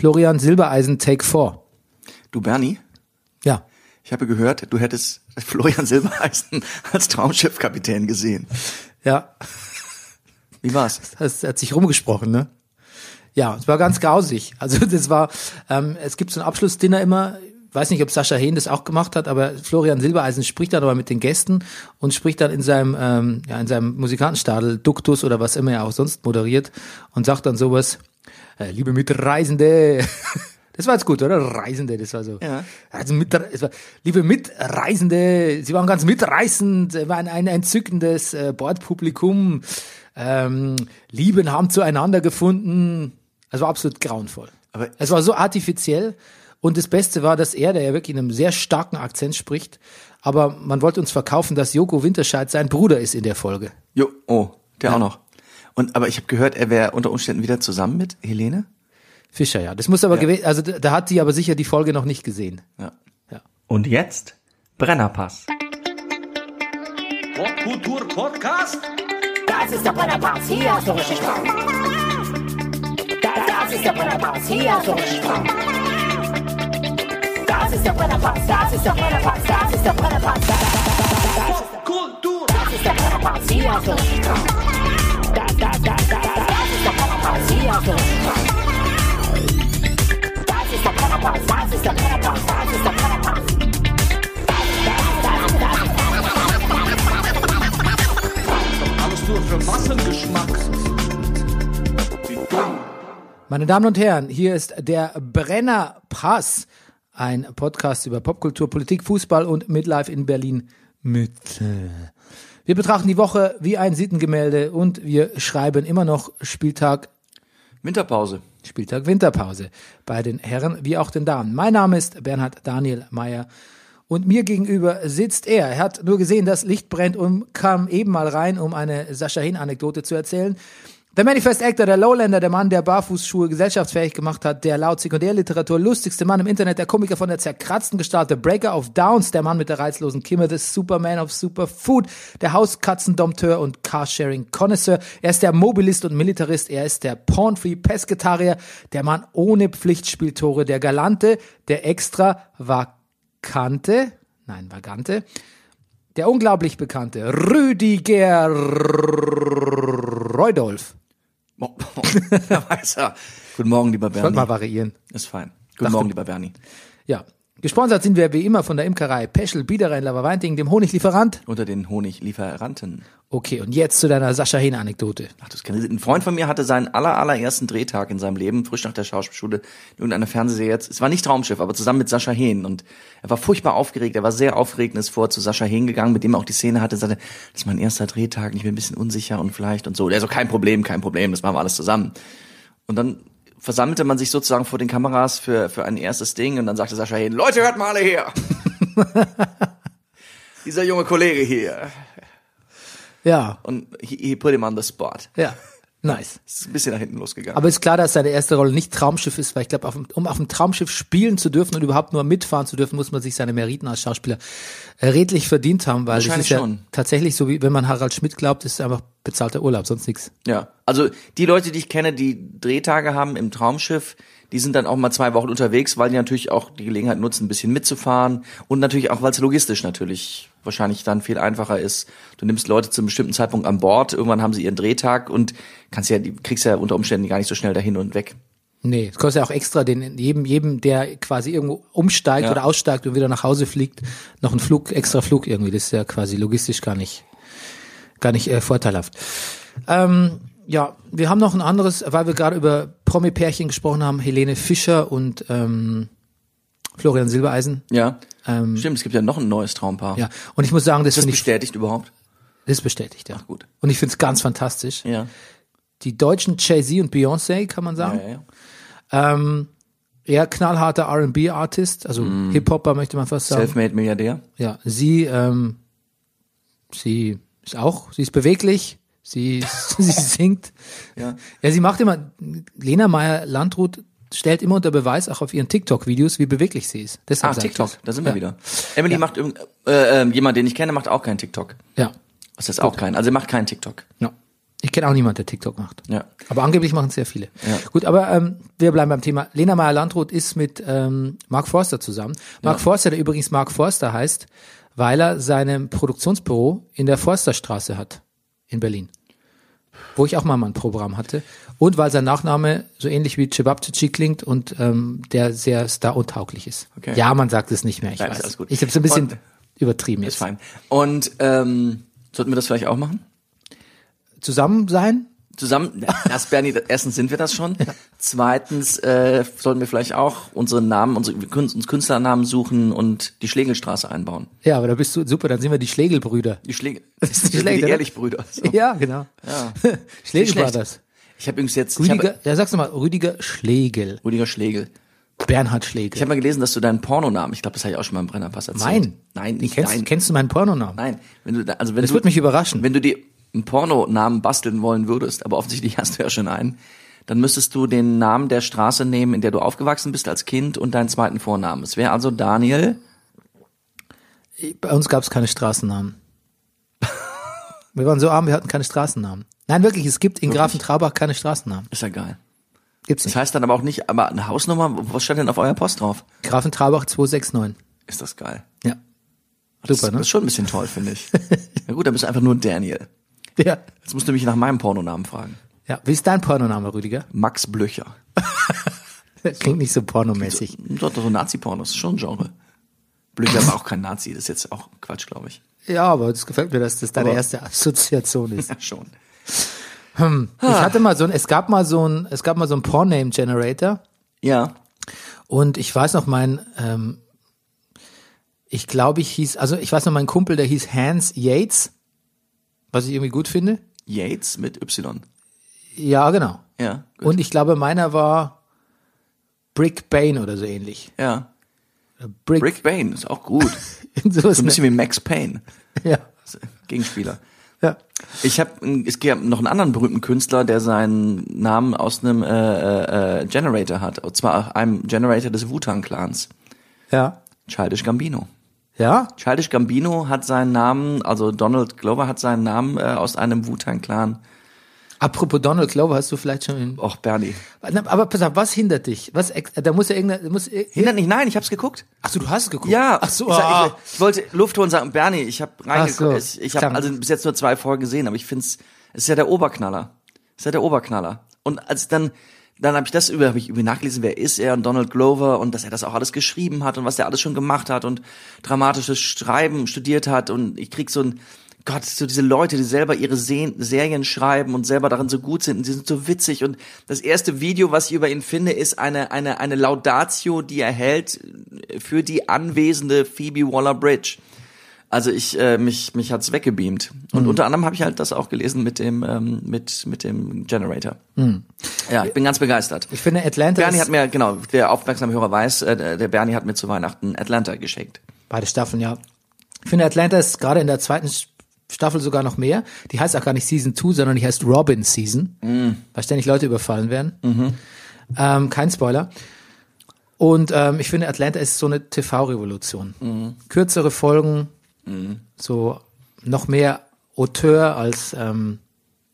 Florian Silbereisen Take 4. Du Bernie, Ja. ich habe gehört, du hättest Florian Silbereisen als Traumschiffkapitän gesehen. Ja. Wie war's? Das hat sich rumgesprochen, ne? Ja, es war ganz grausig. Also das war, ähm, es gibt so ein Abschlussdinner immer, weiß nicht, ob Sascha Hehn das auch gemacht hat, aber Florian Silbereisen spricht dann aber mit den Gästen und spricht dann in seinem, ähm, ja, in seinem Musikantenstadel, Duktus oder was immer er auch sonst moderiert und sagt dann sowas, liebe Mitreisende, das war jetzt gut, oder? Reisende, das war so. Ja. Also mit, war, liebe Mitreisende, Sie waren ganz mitreißend, es war ein, entzückendes äh, Bordpublikum, ähm, Lieben haben zueinander gefunden. Es war absolut grauenvoll. Aber- es war so artifiziell. Und das Beste war, dass er, der ja wirklich in einem sehr starken Akzent spricht, aber man wollte uns verkaufen, dass Joko Winterscheid sein Bruder ist in der Folge. Jo, oh, der auch noch. Und aber ich habe gehört, er wäre unter Umständen wieder zusammen mit Helene. Fischer, ja. Das muss aber gewesen, also da hat die aber sicher die Folge noch nicht gesehen. Ja. Ja. Und jetzt Brennerpass. Popkultur Podcast? Das ist der Brennerpass, hier hast du richtig Spaß. Das, das ist der Brennerpass, hier hast du richtig Spaß. Das ist der Brennerpass, das ist der Brennerpass, das ist der Brennerpass. Das, das, das, Kultur! das ist der Brennerpass, hier hast du richtig Spaß. Meine Damen und Herren, hier ist der Brennerpass, ein Podcast über Popkultur, Politik, Fußball und Midlife in Berlin Mitte. Wir betrachten die Woche wie ein Sittengemälde und wir schreiben immer noch Spieltag Winterpause. Spieltag Winterpause bei den Herren wie auch den Damen. Mein Name ist Bernhard Daniel Mayer und mir gegenüber sitzt er. Er hat nur gesehen, das Licht brennt und kam eben mal rein, um eine Sascha Hin-Anekdote zu erzählen. Der Manifest Actor, der Lowlander, der Mann, der Barfußschuhe gesellschaftsfähig gemacht hat, der laut Sekundärliteratur lustigste Mann im Internet, der Komiker von der zerkratzten Gestalt, der Breaker of Downs, der Mann mit der reizlosen Kimme, der Superman of Superfood, der Hauskatzendompteur und Carsharing-Connoisseur. Er ist der Mobilist und Militarist, er ist der Pornfree-Pesketarier, der Mann ohne Pflichtspieltore, der Galante, der extra vakante, nein, vagante, der unglaublich bekannte Rüdiger Reudolf. Oh, er. Guten Morgen, lieber Sollte Bernie. mal variieren. Ist fein. Guten Morgen, lieber Bernie. Ja. Gesponsert sind wir wie immer von der Imkerei Peschel Biederer in Laberweinting, dem Honiglieferant. Unter den Honiglieferanten. Okay, und jetzt zu deiner Sascha Hehn-Anekdote. Ach, das kann Ein Freund von mir hatte seinen aller, allerersten Drehtag in seinem Leben, frisch nach der Schauspielschule, in irgendeiner Fernsehserie jetzt. Es war nicht Traumschiff, aber zusammen mit Sascha Hehn. Und er war furchtbar aufgeregt. Er war sehr aufgeregt und ist vor zu Sascha Hehn gegangen, mit dem er auch die Szene hatte, sagte, das ist mein erster Drehtag, und ich bin ein bisschen unsicher und vielleicht und so. Der so, kein Problem, kein Problem, das machen wir alles zusammen. Und dann versammelte man sich sozusagen vor den Kameras für, für ein erstes Ding und dann sagte Sascha Hehn, Leute, hört mal alle her. Dieser junge Kollege hier. Ja, Und he, he put him on the spot. ja, nice. Ist ein bisschen nach hinten losgegangen. Aber ist klar, dass seine erste Rolle nicht Traumschiff ist, weil ich glaube, um auf dem Traumschiff spielen zu dürfen und überhaupt nur mitfahren zu dürfen, muss man sich seine Meriten als Schauspieler redlich verdient haben, weil das ist ja schon. tatsächlich so, wie wenn man Harald Schmidt glaubt, ist es einfach bezahlter Urlaub, sonst nichts. Ja, also die Leute, die ich kenne, die Drehtage haben im Traumschiff, die sind dann auch mal zwei Wochen unterwegs, weil die natürlich auch die Gelegenheit nutzen, ein bisschen mitzufahren und natürlich auch, weil es logistisch natürlich wahrscheinlich dann viel einfacher ist. Du nimmst Leute zu einem bestimmten Zeitpunkt an Bord, irgendwann haben sie ihren Drehtag und kannst ja, kriegst ja unter Umständen gar nicht so schnell dahin und weg. Nee, es kostet ja auch extra den jedem, jedem, der quasi irgendwo umsteigt Ja. oder aussteigt und wieder nach Hause fliegt, noch einen Flug, extra Flug irgendwie. Das ist ja quasi logistisch gar nicht, gar nicht äh, vorteilhaft. Ähm, ja, wir haben noch ein anderes, weil wir gerade über Promi-Pärchen gesprochen haben, Helene Fischer und ähm, Florian Silbereisen. Ja, Ähm, stimmt, es gibt ja noch ein neues Traumpaar. Ja, und ich muss sagen, das Ist das finde ich, bestätigt überhaupt? das ist bestätigt, ja. Ach, gut. Und ich finde es ganz fantastisch. Ja. Die deutschen Jay-Z und Beyoncé, kann man Ja, sagen. ja, ja. Ähm, eher knallharter R&B-Artist, also Hip-Hopper möchte man fast sagen. Selfmade Milliardär. Ja, sie, ähm, sie ist auch, sie ist beweglich, sie, sie singt. Ja. Ja, sie macht immer, Lena Meyer-Landrut stellt immer unter Beweis, auch auf ihren TikTok-Videos, wie beweglich sie ist. Deshalb Ah, TikTok, das. da sind wir ja. wieder. Emily macht irgend, äh, äh, jemand, den ich kenne, macht auch keinen TikTok. Ja, Was heißt auch keinen? Also er macht keinen TikTok. ja. Ich kenne auch niemanden, der TikTok macht. Ja. Aber angeblich machen es sehr viele. Ja. Gut, aber ähm, wir bleiben beim Thema. Lena Meyer-Landrut ist mit ähm, Mark Forster zusammen. Mark Forster, der übrigens Mark Forster heißt, weil er sein Produktionsbüro in der Forsterstraße hat in Berlin. Wo ich auch mal ein Programm hatte. Und weil sein Nachname so ähnlich wie Cebabcici klingt und ähm, der sehr star-untauglich ist. Okay. Ja, man sagt es nicht mehr, ich ist weiß. alles gut. Ich habe es ein bisschen Und- übertrieben Ist jetzt. fein. Und ähm, sollten wir das vielleicht auch machen? Zusammen sein? Zusammen, erst Bernie, erstens sind wir das schon. Zweitens äh, sollten wir vielleicht auch unsere Namen, unsere wir können uns Künstlernamen suchen und die Schlegelstraße einbauen. Ja, aber da bist du super, dann sind wir die Schlegelbrüder. Die Schlegel, Das ist die schlecht, oder? Ehrlich-Brüder. So. Ja, genau. Ja. Schlegel war das. Ich habe übrigens jetzt, Rüdiger, habe, ja, sagst du mal, Rüdiger Schlegel. Rüdiger Schlegel. Bernhard Schlegel. Ich habe mal gelesen, dass du deinen Pornonamen, ich glaube, das habe ich auch schon mal im Brennerpass erzählt. Nein, Den nicht kennst, dein. kennst du meinen Pornonamen? Nein, wenn du, da- also wenn Das du, würde mich überraschen. wenn du dir einen Pornonamen basteln wollen würdest, aber offensichtlich hast du ja schon einen, dann müsstest du den Namen der Straße nehmen, in der du aufgewachsen bist als Kind und deinen zweiten Vornamen. Es wäre also Daniel. Bei uns gab es keine Straßennamen. wir waren so arm, wir hatten keine Straßennamen. Nein, wirklich, es gibt in Grafen Trabach keine Straßennamen. Ist ja geil. Gibt's Das nicht. heißt dann aber auch nicht, aber eine Hausnummer, was steht denn auf eurer Post drauf? Grafen Trabach 269. Ist das geil. Ja. Das, Super, das ne? ist schon ein bisschen toll, finde ich. Na gut, dann bist du einfach nur Daniel. Ja. Jetzt musst du mich nach meinem Pornonamen fragen. Ja. Wie ist dein Pornoname, Rüdiger? Max Blöcher. Klingt nicht so pornomäßig. Doch, so Nazi-Pornos, ist schon ein Genre. Blöcher war auch kein Nazi, das ist jetzt auch Quatsch, glaube ich. Ja, aber das gefällt mir, dass das deine Aber- erste Assoziation ist. Ja, schon. Ich hatte mal so ein, es gab mal so ein, es gab mal so ein Pornname-Generator. Ja. Und ich weiß noch, mein, ähm, ich glaube, ich hieß, also ich weiß noch, mein Kumpel, der hieß Hans Yates, was ich irgendwie gut finde. Yates mit Y. Ja, genau. Ja. Gut. Und ich glaube, meiner war Brick Bane oder so ähnlich. ja. Brick, Rick Bain ist auch gut. sowas So ein bisschen wie Max Payne. ja. Gegenspieler. Ja. Ich habe es gibt noch einen anderen berühmten Künstler, der seinen Namen aus einem äh, äh, Generator hat. Und zwar einem Generator des Wu-Tang Clans. Ja. Childish Gambino. Ja. Childish Gambino hat seinen Namen, also Donald Glover hat seinen Namen äh, aus einem Wu-Tang Clan. Apropos Donald Glover, hast du vielleicht schon in, Och, Bernie. aber pass auf, was hindert dich? Was, da muss ja irgendeine, da muss, Hindert nicht, nein, ich hab's geguckt. ach so, du hast geguckt. Ja, Ach so, ich, sag, ah. ich, ich wollte Luft holen und sagen, Bernie, ich habe reingeguckt. So, ich ich habe also bis jetzt nur zwei Folgen gesehen, aber ich find's, es ist ja der Oberknaller. Es ist ja der Oberknaller. Und als dann dann habe ich das über, habe ich über nachgelesen, wer ist er und Donald Glover und dass er das auch alles geschrieben hat und was er alles schon gemacht hat und dramatisches Schreiben studiert hat und ich krieg so ein Gott, so diese Leute, die selber ihre Se Serien schreiben und selber darin so gut sind und die sind so witzig und das erste Video, was ich über ihn finde, ist eine eine eine Laudatio, die er hält für die anwesende Phoebe Waller-Bridge. Also ich äh, mich mich hat's weggebeamt und unter anderem habe ich halt das auch gelesen mit dem ähm, mit mit dem Generator. Ja, ich bin ganz begeistert. Ich finde Atlanta Bernie hat mir genau der aufmerksame Hörer weiß, äh, der Bernie hat mir zu Weihnachten Atlanta geschenkt. beide Staffeln, ja. Ich finde Atlanta ist gerade in der zweiten Staffel sogar noch mehr. Die heißt auch gar nicht Season 2, sondern die heißt Robin Season, weil ständig Leute überfallen werden. Ähm, kein Spoiler. Und ähm, ich finde, Atlanta ist so eine TV-Revolution. Kürzere Folgen, so noch mehr Auteur als ähm,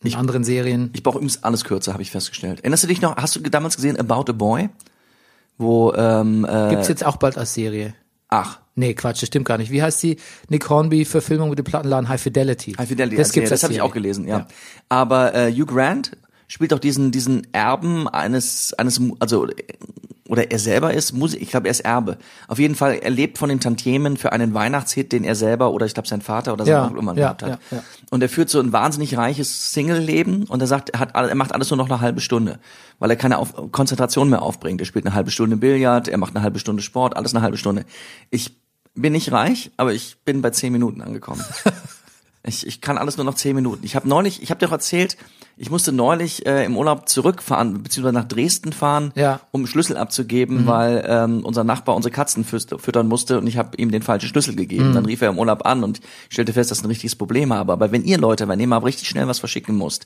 in anderen Serien. Ich brauche übrigens alles kürzer, habe ich festgestellt. Erinnerst du dich noch? Hast du damals gesehen About a Boy, wo ähm, äh, Gibt's jetzt auch bald als Serie? Ach Nee, Quatsch, das stimmt gar nicht. Wie heißt die Nick Hornby-Verfilmung mit dem Plattenladen High Fidelity? High Fidelity, Das das, gibt's das als habe ich auch gelesen, ja. Aber äh, Hugh Grant spielt auch diesen diesen Erben eines eines also oder er selber ist Musik, ich glaube er ist Erbe. Auf jeden Fall er lebt von den Tantiemen für einen Weihnachtshit, den er selber oder ich glaube sein Vater oder sein Ja, Onkel immer ja, gehabt hat. ja, ja. Und er führt so ein wahnsinnig reiches Single-Leben und er sagt, er hat er macht alles nur noch eine halbe Stunde, weil er keine Auf Konzentration mehr aufbringt. Er spielt eine halbe Stunde Billard, er macht eine halbe Stunde Sport, alles eine halbe Stunde. Ich bin nicht reich, aber ich bin bei zehn Minuten angekommen. Ich, ich kann alles nur noch zehn Minuten. Ich habe neulich, ich habe dir auch erzählt, ich musste neulich äh, im Urlaub zurückfahren, beziehungsweise nach Dresden fahren, Ja. um Schlüssel abzugeben, weil ähm, unser Nachbar unsere Katzen füttern musste und ich habe ihm den falschen Schlüssel gegeben. Dann rief er im Urlaub an und ich stellte fest, dass ich ein richtiges Problem habe. Aber wenn ihr Leute, wenn ihr mal richtig schnell was verschicken musst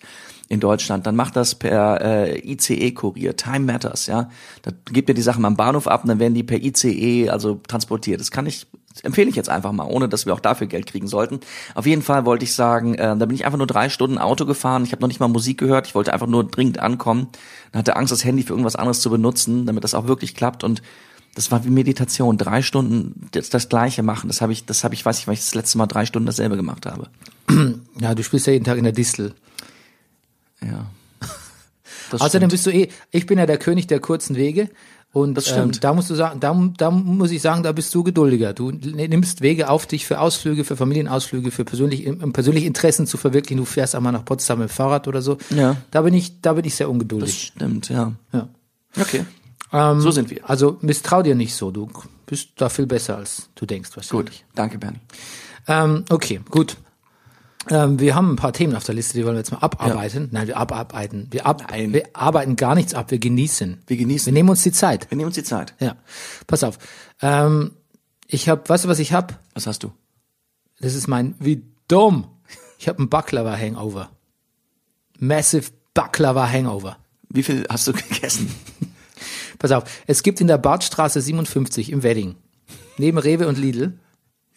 in Deutschland, dann macht das per äh, ICE-Kurier. Time matters, ja. Da gebt ihr die Sachen am Bahnhof ab und dann werden die per ICE also transportiert. Das kann ich Das empfehle ich jetzt einfach mal, ohne dass wir auch dafür Geld kriegen sollten. Auf jeden Fall wollte ich sagen, äh, da bin ich einfach nur drei Stunden Auto gefahren. Ich habe noch nicht mal Musik gehört. Ich wollte einfach nur dringend ankommen. Dann hatte Angst, das Handy für irgendwas anderes zu benutzen, damit das auch wirklich klappt. Und das war wie Meditation. Drei Stunden das, das Gleiche machen. Das habe ich, das habe ich, weiß ich, weil ich das letzte Mal drei Stunden dasselbe gemacht habe. Ja, du spielst ja jeden Tag in der Distel. Ja. Außerdem bist du eh, ich bin ja der König der kurzen Wege. Und Das stimmt. Ähm, da musst du sagen, da, da muss ich sagen, da bist du geduldiger. Du nimmst Wege auf dich für Ausflüge, für Familienausflüge, für persönlich, um persönliche Interessen zu verwirklichen. Du fährst einmal nach Potsdam mit dem Fahrrad oder so. Ja. Da bin ich, da bin ich sehr das ungeduldig. stimmt, ja. Ja. Okay. Ähm, So sind wir. Also misstrau dir nicht so. Du bist da viel besser, als du denkst wahrscheinlich. Gut. Danke, Bernie. Ähm, okay, gut. Ähm, wir haben ein paar Themen auf der Liste, die wollen wir jetzt mal abarbeiten. Nein, wir abarbeiten. Wir, ab, Nein. wir arbeiten gar nichts ab, wir genießen. Wir genießen. Wir nehmen uns die Zeit. Wir nehmen uns die Zeit. Ja, pass auf. Ähm, ich habe, weißt du, was ich habe? Was hast du? Das ist mein, wie dumm. Ich habe ein Baklava Hangover. Massive Baklava Hangover. Wie viel hast du gegessen? Pass auf, es gibt in der Badstraße 57 im Wedding, neben Rewe und Lidl,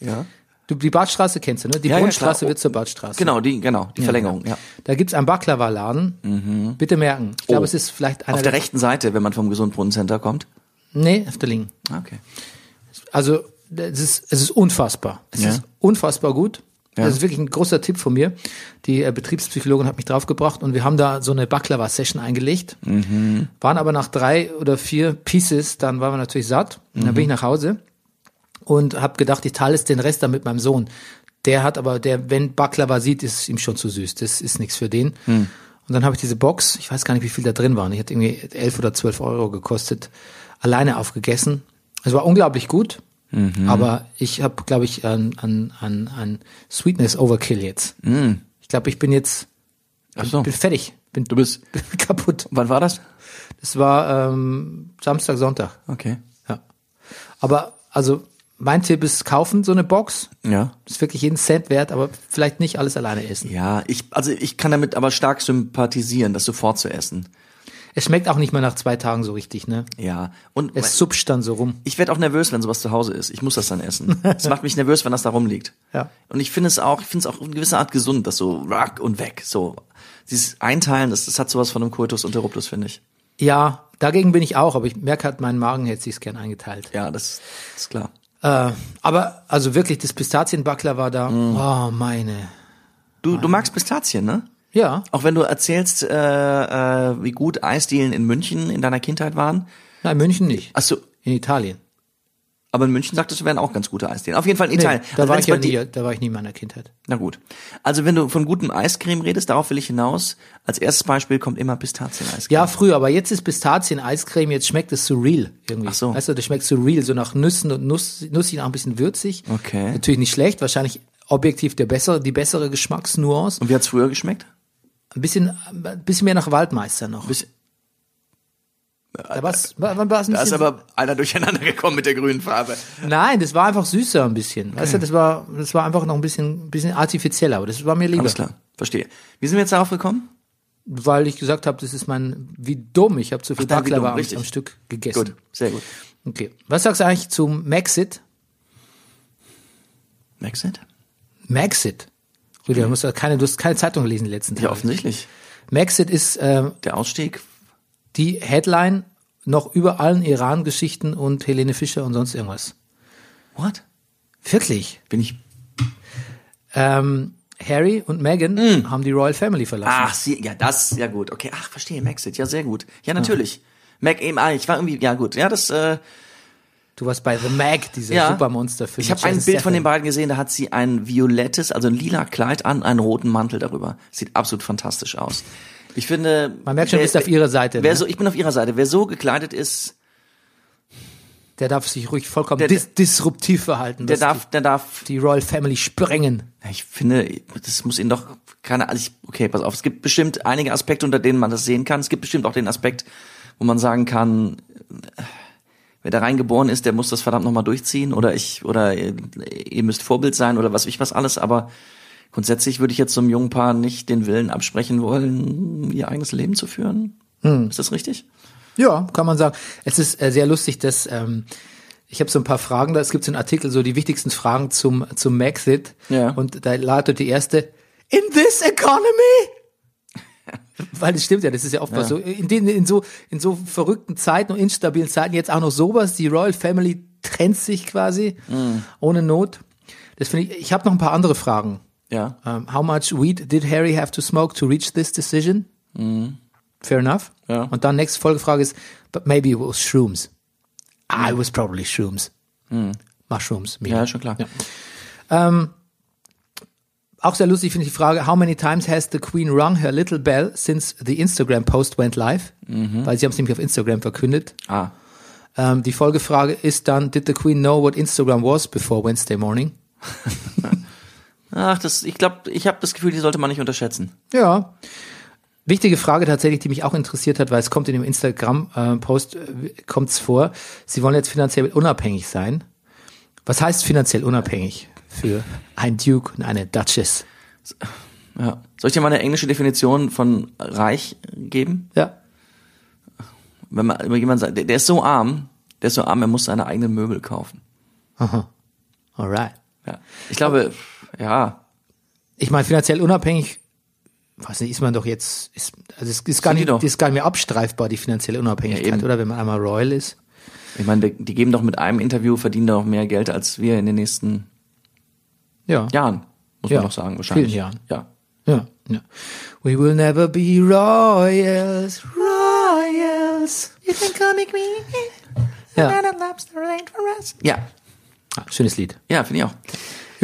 Ja. Du, die Badstraße kennst du, ne? Die Ja, ja, Brunnenstraße klar. wird zur Badstraße. Genau, die, genau, die Verlängerung, ja. Da gibt's einen Baklava-Laden. Bitte merken. Ich glaube, Oh. es ist vielleicht einer Auf der rechten Seite, wenn man vom Gesundbrunnencenter kommt. Nee, auf der linken. Ah, Okay. Also, es ist, es ist unfassbar. Es Ja. ist unfassbar gut. Ja. Das ist wirklich ein großer Tipp von mir. Die äh, Betriebspsychologin hat mich draufgebracht und wir haben da so eine Baklava-Session eingelegt. Mhm. Waren aber nach drei oder vier Pieces, dann waren wir natürlich satt. Und dann Mhm. bin ich nach Hause und habe gedacht, ich teile jetzt den Rest dann mit meinem Sohn. Der hat aber, der, wenn Baklava sieht, ist es ihm schon zu süß. Das ist nichts für den. Hm. Und dann habe ich diese Box, ich weiß gar nicht, wie viel da drin waren. Die hat irgendwie elf oder zwölf Euro gekostet, alleine aufgegessen. Es war unglaublich gut, Mhm. aber ich habe, glaube ich, an, an, an, an Sweetness Overkill jetzt. Ich glaube, ich bin jetzt. Ach so. bin fertig, bin, Du bist, bin kaputt. wann war das? Das war ähm, Samstag, Sonntag. Okay. Ja. Aber also mein Tipp ist kaufen so eine Box. Ja. Ist wirklich jeden Cent wert, aber vielleicht nicht alles alleine essen. Ja, ich, also ich kann damit aber stark sympathisieren, das sofort zu essen. Es schmeckt auch nicht mehr nach zwei Tagen so richtig, ne? Ja. Und Es supscht dann so rum. ich werde auch nervös, wenn sowas zu Hause ist. Ich muss das dann essen. Es macht mich nervös, wenn das da rumliegt. Ja. Und ich finde es auch, ich finde es auch in gewisser Art gesund, das so rack und weg, so. Dieses Einteilen, das, das hat sowas von einem Coitus interruptus, finde ich. Ja, dagegen bin ich auch, aber ich merke halt, mein Magen hätte sich's gern eingeteilt. Ja, das ist klar. Äh, aber also wirklich, das Pistazienbackler war da. Mm. Oh, meine. Du, du magst Pistazien, ne? Ja, Auch wenn du erzählst, äh, äh, wie gut Eisdielen in München in deiner Kindheit waren. nein, München nicht. Ach so, In Italien. Aber in München sagtest du, wären auch ganz gute Eisdielen. Auf jeden Fall in Nee, Italien. da Also war ich ja nie, da war ich nie in meiner Kindheit. Na gut. Also wenn du von gutem Eiscreme redest, darauf will ich hinaus. Als erstes Beispiel kommt immer Pistazien-Eiscreme. Ja, früher, aber jetzt ist Pistazien-Eiscreme, jetzt schmeckt es surreal irgendwie. Ach so. Weißt du, das schmeckt surreal, so nach Nüssen und Nuss, nussig, auch ein bisschen würzig. Okay. Natürlich nicht schlecht, wahrscheinlich objektiv der bessere, die bessere Geschmacksnuance. Und wie hat's früher geschmeckt? Ein bisschen, ein bisschen mehr nach Waldmeister noch. Bis, Da war's, war, war, war's ein da ist aber einer durcheinander gekommen mit der grünen Farbe. nein, das war einfach süßer ein bisschen. Weißt du, das war, das war einfach noch ein bisschen, bisschen artifizieller, aber das war mir lieber. Alles klar, verstehe. Wie sind wir jetzt darauf gekommen? Weil ich gesagt habe, das ist mein, wie dumm, ich habe zu viel Baklava am, am Stück gegessen. Gut, sehr gut. Okay. Was sagst du eigentlich zum Maxit? Maxit? Maxit. Gut, du, musst keine, du hast keine Zeitung gelesen die letzten Tage. Ja, offensichtlich. Maxit ist äh, Der Ausstieg. Die Headline noch über allen Iran-Geschichten und Helene Fischer und sonst irgendwas. What? Wirklich. Bin ich. Ähm, Harry und Meghan haben die Royal Family verlassen. Ach, sie, ja, das, ja gut. Okay, ach, verstehe, Maxit, ja, sehr gut. Ja, natürlich. Mac eben, ah, ich war irgendwie, ja gut, ja, das, äh, Du warst bei The Mag, dieser ja. Supermonster-Film. Ich habe ein Bild von den beiden gesehen, da hat sie ein violettes, also ein lila Kleid an, einen roten Mantel darüber. Sieht absolut fantastisch aus. Ich finde. Man merkt schon, du bist auf ihrer Seite, Wer ne? so, ich bin auf ihrer Seite. Wer so gekleidet ist, Der darf sich ruhig vollkommen Der- dis disruptiv verhalten. der darf, der darf die, die Royal Family sprengen. Ich finde, das muss ihn doch keine, also ich, okay, pass auf, es gibt bestimmt einige Aspekte, unter denen man das sehen kann. Es gibt bestimmt auch den Aspekt, wo man sagen kann, wer da reingeboren ist, der muss das verdammt nochmal durchziehen oder ich, oder ihr, ihr müsst Vorbild sein oder was weiß ich was alles, aber grundsätzlich würde ich jetzt so einem jungen Paar nicht den Willen absprechen wollen, ihr eigenes Leben zu führen. Ist das richtig? Ja, kann man sagen. Es ist äh, sehr lustig, dass ähm, ich habe so ein paar Fragen da. Es gibt so einen Artikel, so die wichtigsten Fragen zum, zum Maxit. Ja. Und da lautet die erste, in this economy? Weil das stimmt ja, das ist ja oft was so. In, den, in, so, in so verrückten Zeiten und instabilen Zeiten jetzt auch noch sowas. Die Royal Family trennt sich quasi ohne Not. Das finde ich. Ich habe noch ein paar andere Fragen. Ja. Um, how much weed did Harry have to smoke to reach this decision? Fair enough. Ja. Und dann nächste Folgefrage ist, but maybe it was shrooms. Ah, it was probably shrooms. Mushrooms. maybe. Ja, schon klar. Auch sehr lustig finde ich die Frage, how many times has the Queen rung her little bell since the Instagram post went live? Weil sie haben es nämlich auf Instagram verkündet. Ah. Ähm, die Folgefrage ist dann, did the Queen know what Instagram was before Wednesday morning? Ach, das, ich glaube, ich habe das Gefühl, die sollte man nicht unterschätzen. Ja. Wichtige Frage tatsächlich, die mich auch interessiert hat, weil es kommt in dem Instagram-Post, äh, kommt es vor, sie wollen jetzt finanziell unabhängig sein. Was heißt finanziell unabhängig für ein Duke und eine Duchess? Ja. Soll ich dir mal eine englische Definition von reich geben? Ja. Wenn man wenn jemand sagt, der, der ist so arm, der ist so arm, er muss seine eigenen Möbel kaufen. Alright. Ja. Ich glaube, ja, Ich meine, finanziell unabhängig, weiß nicht, ist man doch jetzt, ist, also es ist gar nicht, ist gar nicht mehr abstreifbar, die finanzielle Unabhängigkeit, Ja, oder? Wenn man einmal Royal ist. ich meine, die, die geben doch mit einem Interview, verdienen doch mehr Geld als wir in den nächsten Ja. Jahren, muss Ja, man doch sagen, wahrscheinlich. vielen Jahren. Ja. Ja, ja. We will never be royals, royals. You think I'll make me? Ja. Ja, Ah, schönes Lied. ja finde ich auch.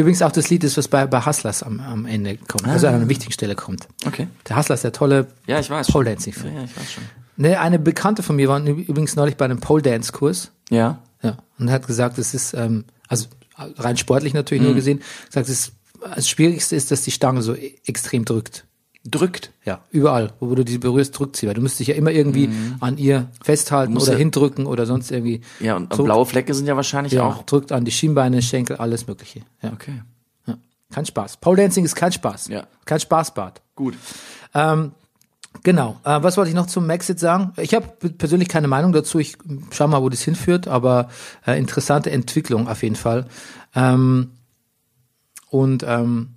Übrigens auch das Lied ist, was bei, bei Hustlers am, am Ende kommt, also an einer wichtigen Stelle kommt. Okay. Der Hustler ist der tolle Ja, ich weiß. Pole. Dancing Ja, Film. ja, ich weiß schon. Ne, eine Bekannte von mir war übrigens neulich bei einem Pole Dance Kurs. Ja. Ja, und hat gesagt, es ist, ähm, also rein sportlich natürlich nur gesehen, sagt, es das Schwierigste ist, dass die Stange so e- extrem drückt. Drückt. Ja, überall, wo du die berührst, drückt sie. Weil du musst dich ja immer irgendwie an ihr festhalten oder ja- hindrücken oder sonst irgendwie. Ja, und so, blaue Flecke sind ja wahrscheinlich ja, auch. drückt an die Schienbeine, Schenkel, alles Mögliche. Ja, Okay. ja. Kein Spaß. Pole Dancing ist kein Spaß. Ja. Kein Spaßbad. Gut. Genau. Äh, was wollte ich noch zum Maxit sagen? Ich habe persönlich keine Meinung dazu. Ich schau mal, wo das hinführt, aber äh, interessante Entwicklung auf jeden Fall. Ähm, und ähm,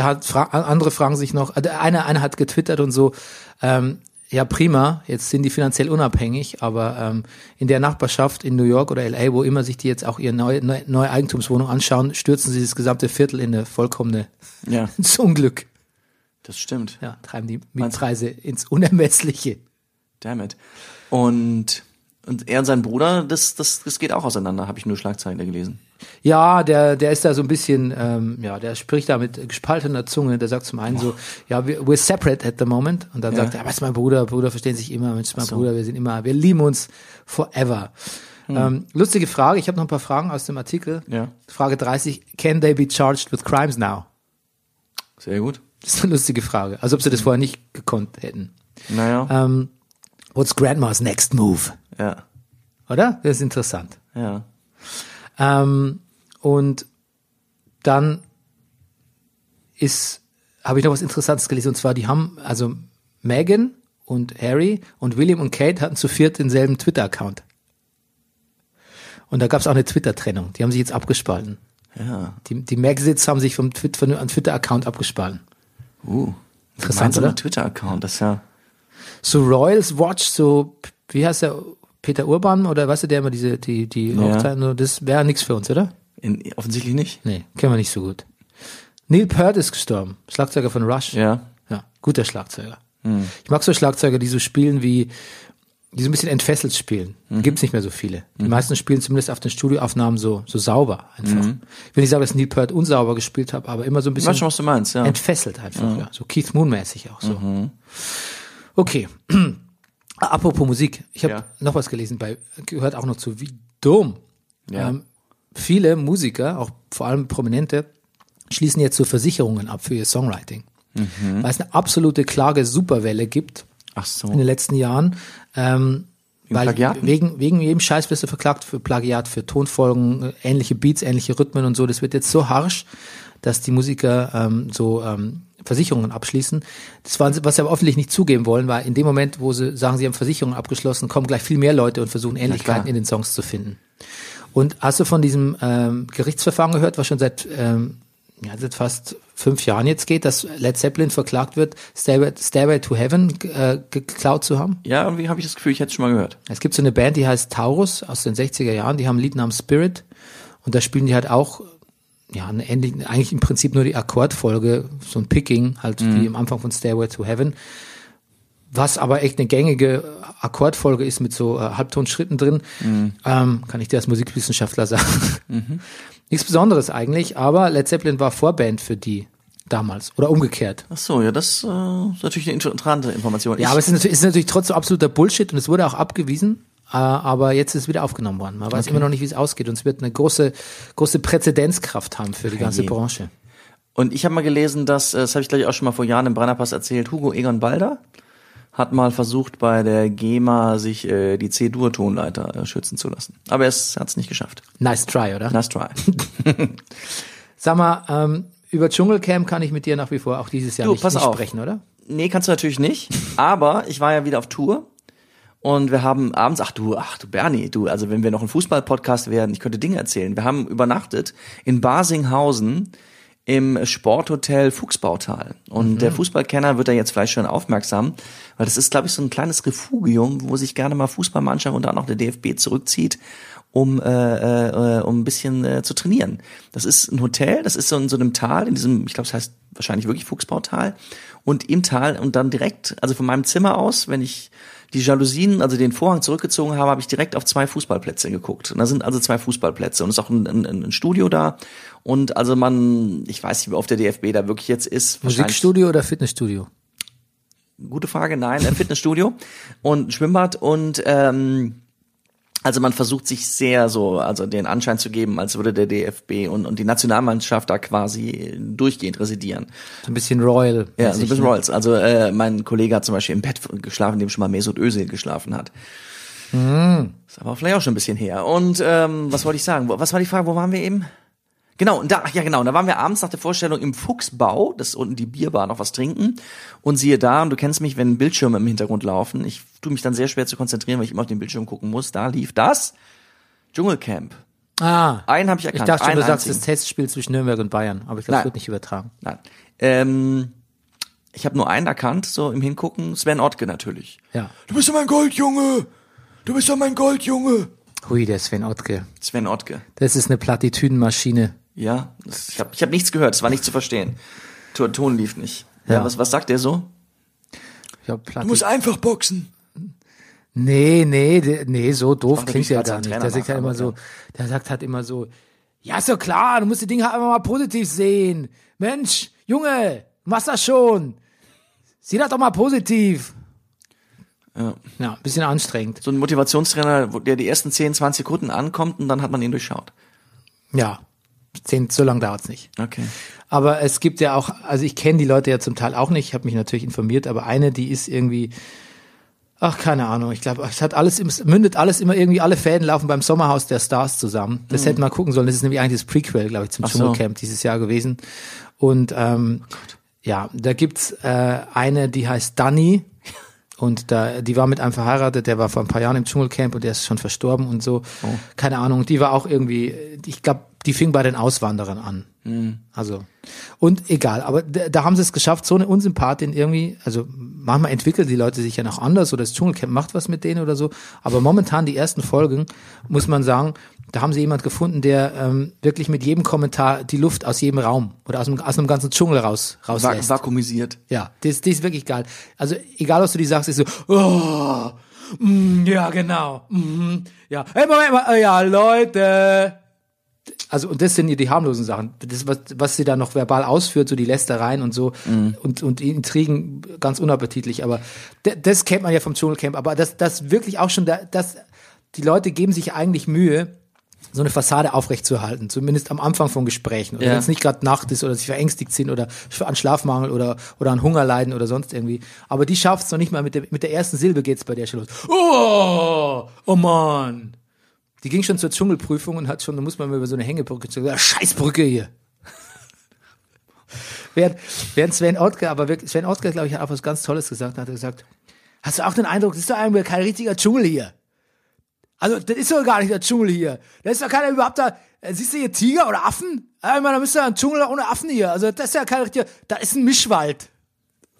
da hat fra andere fragen sich noch, äh, einer einer hat getwittert und so, ähm, ja prima, jetzt sind die finanziell unabhängig, aber ähm, in der Nachbarschaft in New York oder LA, wo immer sich die jetzt auch ihre neue, neue, Eigentumswohnung anschauen, stürzen sie das gesamte Viertel in eine vollkommene Ja, ins Unglück. das stimmt. Ja, treiben die? Mietpreise ins Unermessliche. Damn it. Und, und er und sein Bruder, das, das, das geht auch auseinander, habe ich nur Schlagzeilen gelesen. Ja, der, der ist da so ein bisschen, ähm, ja, der spricht da mit gespaltener Zunge. Der sagt zum einen so, ja, wir, we're separate at the moment. Und dann Ja. sagt er, was ist mein Bruder? Bruder verstehen sich immer, Mensch, mein so. Bruder, wir sind immer, wir lieben uns forever. Ähm, lustige Frage, ich habe noch ein paar Fragen aus dem Artikel. Ja. Frage 30, can they be charged with crimes now? Sehr gut. Das ist eine lustige Frage. Also ob sie das vorher nicht gekonnt hätten. Naja. Ähm, what's Grandma's next move? Ja. Oder? Das ist interessant. Ja. Ähm, und dann ist, habe ich noch was Interessantes gelesen, und zwar, die haben, also Meghan und Harry und William und Kate hatten zu viert denselben Twitter-Account. Und da gab es auch eine Twitter-Trennung. Die haben sich jetzt abgespalten. Ja. Die, die Maxits haben sich vom Twitter, von einem Twitter-Account abgespalten. Uh. Interessant, oder? Twitter-Account, das ist ja. So Royals Watch, so, wie heißt der, Peter Urban oder weißt du, der immer diese, die, die Ja. Hochzeiten, das wäre nichts für uns, oder? In, offensichtlich nicht. Nee, kennen wir nicht so gut. Neil Peart ist gestorben, Schlagzeuger von Rush. Ja. Ja, guter Schlagzeuger. Ich mag so Schlagzeuger, die so spielen wie, die so ein bisschen entfesselt spielen. Gibt's nicht mehr so viele. Die meisten spielen zumindest auf den Studioaufnahmen so, so sauber einfach. Ich will nicht sagen, dass Neil Peart unsauber gespielt hat, aber immer so ein bisschen schon, was du meinst, ja. entfesselt einfach. Ja. So Keith Moon-mäßig auch so. Okay. Apropos Musik. Ich habe Ja. noch was gelesen, bei gehört auch noch zu wie dumm. Ja. Ähm, viele Musiker, auch vor allem Prominente, schließen jetzt so Versicherungen ab für ihr Songwriting. Mhm. Weil es eine absolute Klage-Superwelle gibt Ach so. in den letzten Jahren. Ähm, weil Plagiaten? wegen, wegen jedem Scheiß wirst du verklagt für Plagiat, für Tonfolgen, äh, ähnliche Beats, ähnliche Rhythmen und so. Das wird jetzt so harsch, dass die Musiker ähm, so ähm, Versicherungen abschließen. Das waren, sie- was sie aber offentlich nicht zugeben wollen, weil in dem Moment, wo sie sagen, sie haben Versicherungen abgeschlossen, kommen gleich viel mehr Leute und versuchen Ähnlichkeiten in den Songs zu finden. Und hast du von diesem ähm, Gerichtsverfahren gehört, was schon seit, ähm, ja, seit fast fünf Jahren jetzt geht, dass Led Zeppelin verklagt wird, Stairway, Stairway to Heaven äh, geklaut zu haben? Ja, irgendwie habe ich das Gefühl, ich hätte es schon mal gehört. Es gibt so eine Band, die heißt Taurus aus den 60er Jahren, die haben ein Lied namens Spirit und da spielen die halt auch ja, eigentlich im Prinzip nur die Akkordfolge, so ein Picking, halt wie am Anfang von Stairway to Heaven. Was aber echt eine gängige Akkordfolge ist mit so äh, Halbtonschritten drin, ähm, kann ich dir als Musikwissenschaftler sagen. Nichts Besonderes eigentlich, aber Led Zeppelin war Vorband für die damals oder umgekehrt. Ach so, ja, das äh, ist natürlich eine interessante Information. Ja, Ich- aber es ist natürlich, ist natürlich trotzdem absoluter Bullshit und es wurde auch abgewiesen. Äh, aber jetzt ist es wieder aufgenommen worden. Man weiß immer noch nicht, wie es ausgeht. Und es wird eine große, große Präzedenzkraft haben für die ganze je. Branche. Und ich habe mal gelesen, dass, äh, das habe ich gleich auch schon mal vor Jahren im Brennerpass erzählt, Hugo Egon Balder hat mal versucht, bei der GEMA sich äh, die C-Dur-Tonleiter äh, schützen zu lassen. Aber er hat es nicht geschafft. Nice try, oder? Nice try. Sag mal, ähm, über Dschungelcamp kann ich mit dir nach wie vor auch dieses Jahr Du, nicht, pass nicht auf. sprechen, oder? Nee, kannst du natürlich nicht. Aber ich war ja wieder auf Tour. Und wir haben abends, ach du, ach du Bernie, du, also wenn wir noch ein Fußball-Podcast werden, ich könnte Dinge erzählen. Wir haben übernachtet in Basinghausen im Sporthotel Fuchsbautal. Und der Fußballkenner wird da jetzt vielleicht schon aufmerksam, weil das ist, glaube ich, so ein kleines Refugium, wo sich gerne mal Fußballmannschaft und dann auch der DFB zurückzieht, um, äh, äh, um ein bisschen äh, zu trainieren. Das ist ein Hotel, das ist so in so einem Tal, in diesem, ich glaube, es heißt wahrscheinlich wirklich Fuchsbautal. Und im Tal und dann direkt, also von meinem Zimmer aus, wenn ich die Jalousien, also den Vorhang zurückgezogen habe, habe ich direkt auf zwei Fußballplätze geguckt. Und da sind also zwei Fußballplätze und es ist auch ein, ein, ein Studio da. Und also man, ich weiß nicht, wie oft der DFB da wirklich jetzt ist. Musikstudio oder Fitnessstudio? Gute Frage, nein, ein Fitnessstudio und ein Schwimmbad und ähm, also man versucht sich sehr so, also den Anschein zu geben, als würde der DFB und, und die Nationalmannschaft da quasi durchgehend residieren. So ein bisschen Royal. Ja, so ein bisschen ne? Rolls. Also äh, mein Kollege hat zum Beispiel im Bett geschlafen, in dem schon mal Mesut Özil geschlafen hat. Ist aber vielleicht auch schon ein bisschen her. Und ähm, was wollte ich sagen? Was war die Frage? Wo waren wir eben? Genau, und da, ach ja genau, da waren wir abends nach der Vorstellung im Fuchsbau, das ist unten die Bierbar, noch was trinken. Und siehe da, und du kennst mich, wenn Bildschirme im Hintergrund laufen, ich tue mich dann sehr schwer zu konzentrieren, weil ich immer auf den Bildschirm gucken muss. Da lief das Dschungelcamp. Ah, Einen habe ich ich erkannt. dachte schon, du sagst einzigen. das Testspiel zwischen Nürnberg und Bayern. Aber ich glaube, das wird nicht übertragen. Nein. Ähm, ich habe nur einen erkannt, so im Hingucken. Sven Ottke natürlich. Ja. Du bist doch mein Goldjunge. Du bist doch mein Goldjunge. Hui, der Sven Ottke. Sven Ottke. Das ist eine Plattitüdenmaschine. Ja, das, ich habe ich hab nichts gehört. Es war nicht zu verstehen. Ton, Ton lief nicht. Ja. Ja. was, was sagt der so? Ich glaub, Platti einfach boxen. nee, nee, nee, so doof klingt er gar seinen nicht. Der sagt halt immer so, der sagt halt immer so, ja, ist doch klar, du musst die Dinge halt einfach mal positiv sehen. Mensch, Junge, du machst das schon. Sieh das doch mal positiv. Ja. Ja, ein bisschen anstrengend. So ein Motivationstrainer, wo der die ersten 10, 20 Sekunden ankommt und dann hat man ihn durchschaut. Ja, zehn, so lange dauert's nicht. Okay. Aber es gibt ja auch, also ich kenne die Leute ja zum Teil auch nicht, ich habe mich natürlich informiert, aber eine, die ist irgendwie, ach, keine Ahnung, ich glaube, es hat alles, es mündet alles immer irgendwie, alle Fäden laufen beim Sommerhaus der Stars zusammen. Das hätten wir gucken sollen, das ist nämlich eigentlich das Prequel, glaube ich, zum Ach so. Dschungelcamp dieses Jahr gewesen. Und ähm, ja, da gibt's äh, eine, die heißt Dani. Und da, die war mit einem verheiratet, der war vor ein paar Jahren im Dschungelcamp und der ist schon verstorben und so. Keine Ahnung. Die war auch irgendwie, ich glaube, die fing bei den Auswanderern an. Also, und egal, aber da, haben sie es geschafft, so eine Unsympathin irgendwie, also manchmal entwickeln die Leute sich ja noch anders oder das Dschungelcamp macht was mit denen oder so, aber momentan die ersten Folgen, muss man sagen, da haben sie jemand gefunden, der ähm, wirklich mit jedem Kommentar die Luft aus jedem Raum oder aus, dem, aus einem ganzen Dschungel raus, rauslässt. vakuumisiert. Ja, das, das ist wirklich geil. Also egal, was du die sagst, ist so, oh, mm, ja genau, mm, ja, hey, Moment mal, äh, ja Leute. Also und das sind die, die harmlosen Sachen. Das was, was sie da noch verbal ausführt, so die Lästereien und so und und die Intrigen ganz unappetitlich. Aber das kennt man ja vom Dschungelcamp. Aber das das wirklich auch schon, da, das die Leute geben sich eigentlich Mühe so eine Fassade aufrechtzuerhalten, zumindest am Anfang von Gesprächen. Oder Ja. wenn es nicht gerade Nacht ist oder sie verängstigt sind oder an Schlafmangel oder, oder an Hunger leiden oder sonst irgendwie. Aber die schafft es noch nicht mal, mit der, mit der ersten Silbe geht's bei der schon los. Oh, oh Mann. Die ging schon zur Dschungelprüfung und hat schon, da muss man mal über so eine Hängebrücke zu, Scheißbrücke hier. während, während Sven Ottke, aber wirklich, Sven Ottke, glaube ich, hat auch was ganz Tolles gesagt, hat er gesagt, hast du auch den Eindruck, das ist doch irgendwie kein richtiger Dschungel hier. Also, das ist doch gar nicht der Dschungel hier. Da ist doch keiner überhaupt da. Äh, Siehst du hier Tiger oder Affen? Ja, Ich meine, da müsste ja ein Dschungel ohne Affen hier. Also, das ist ja kein richtiger, da ist ein Mischwald.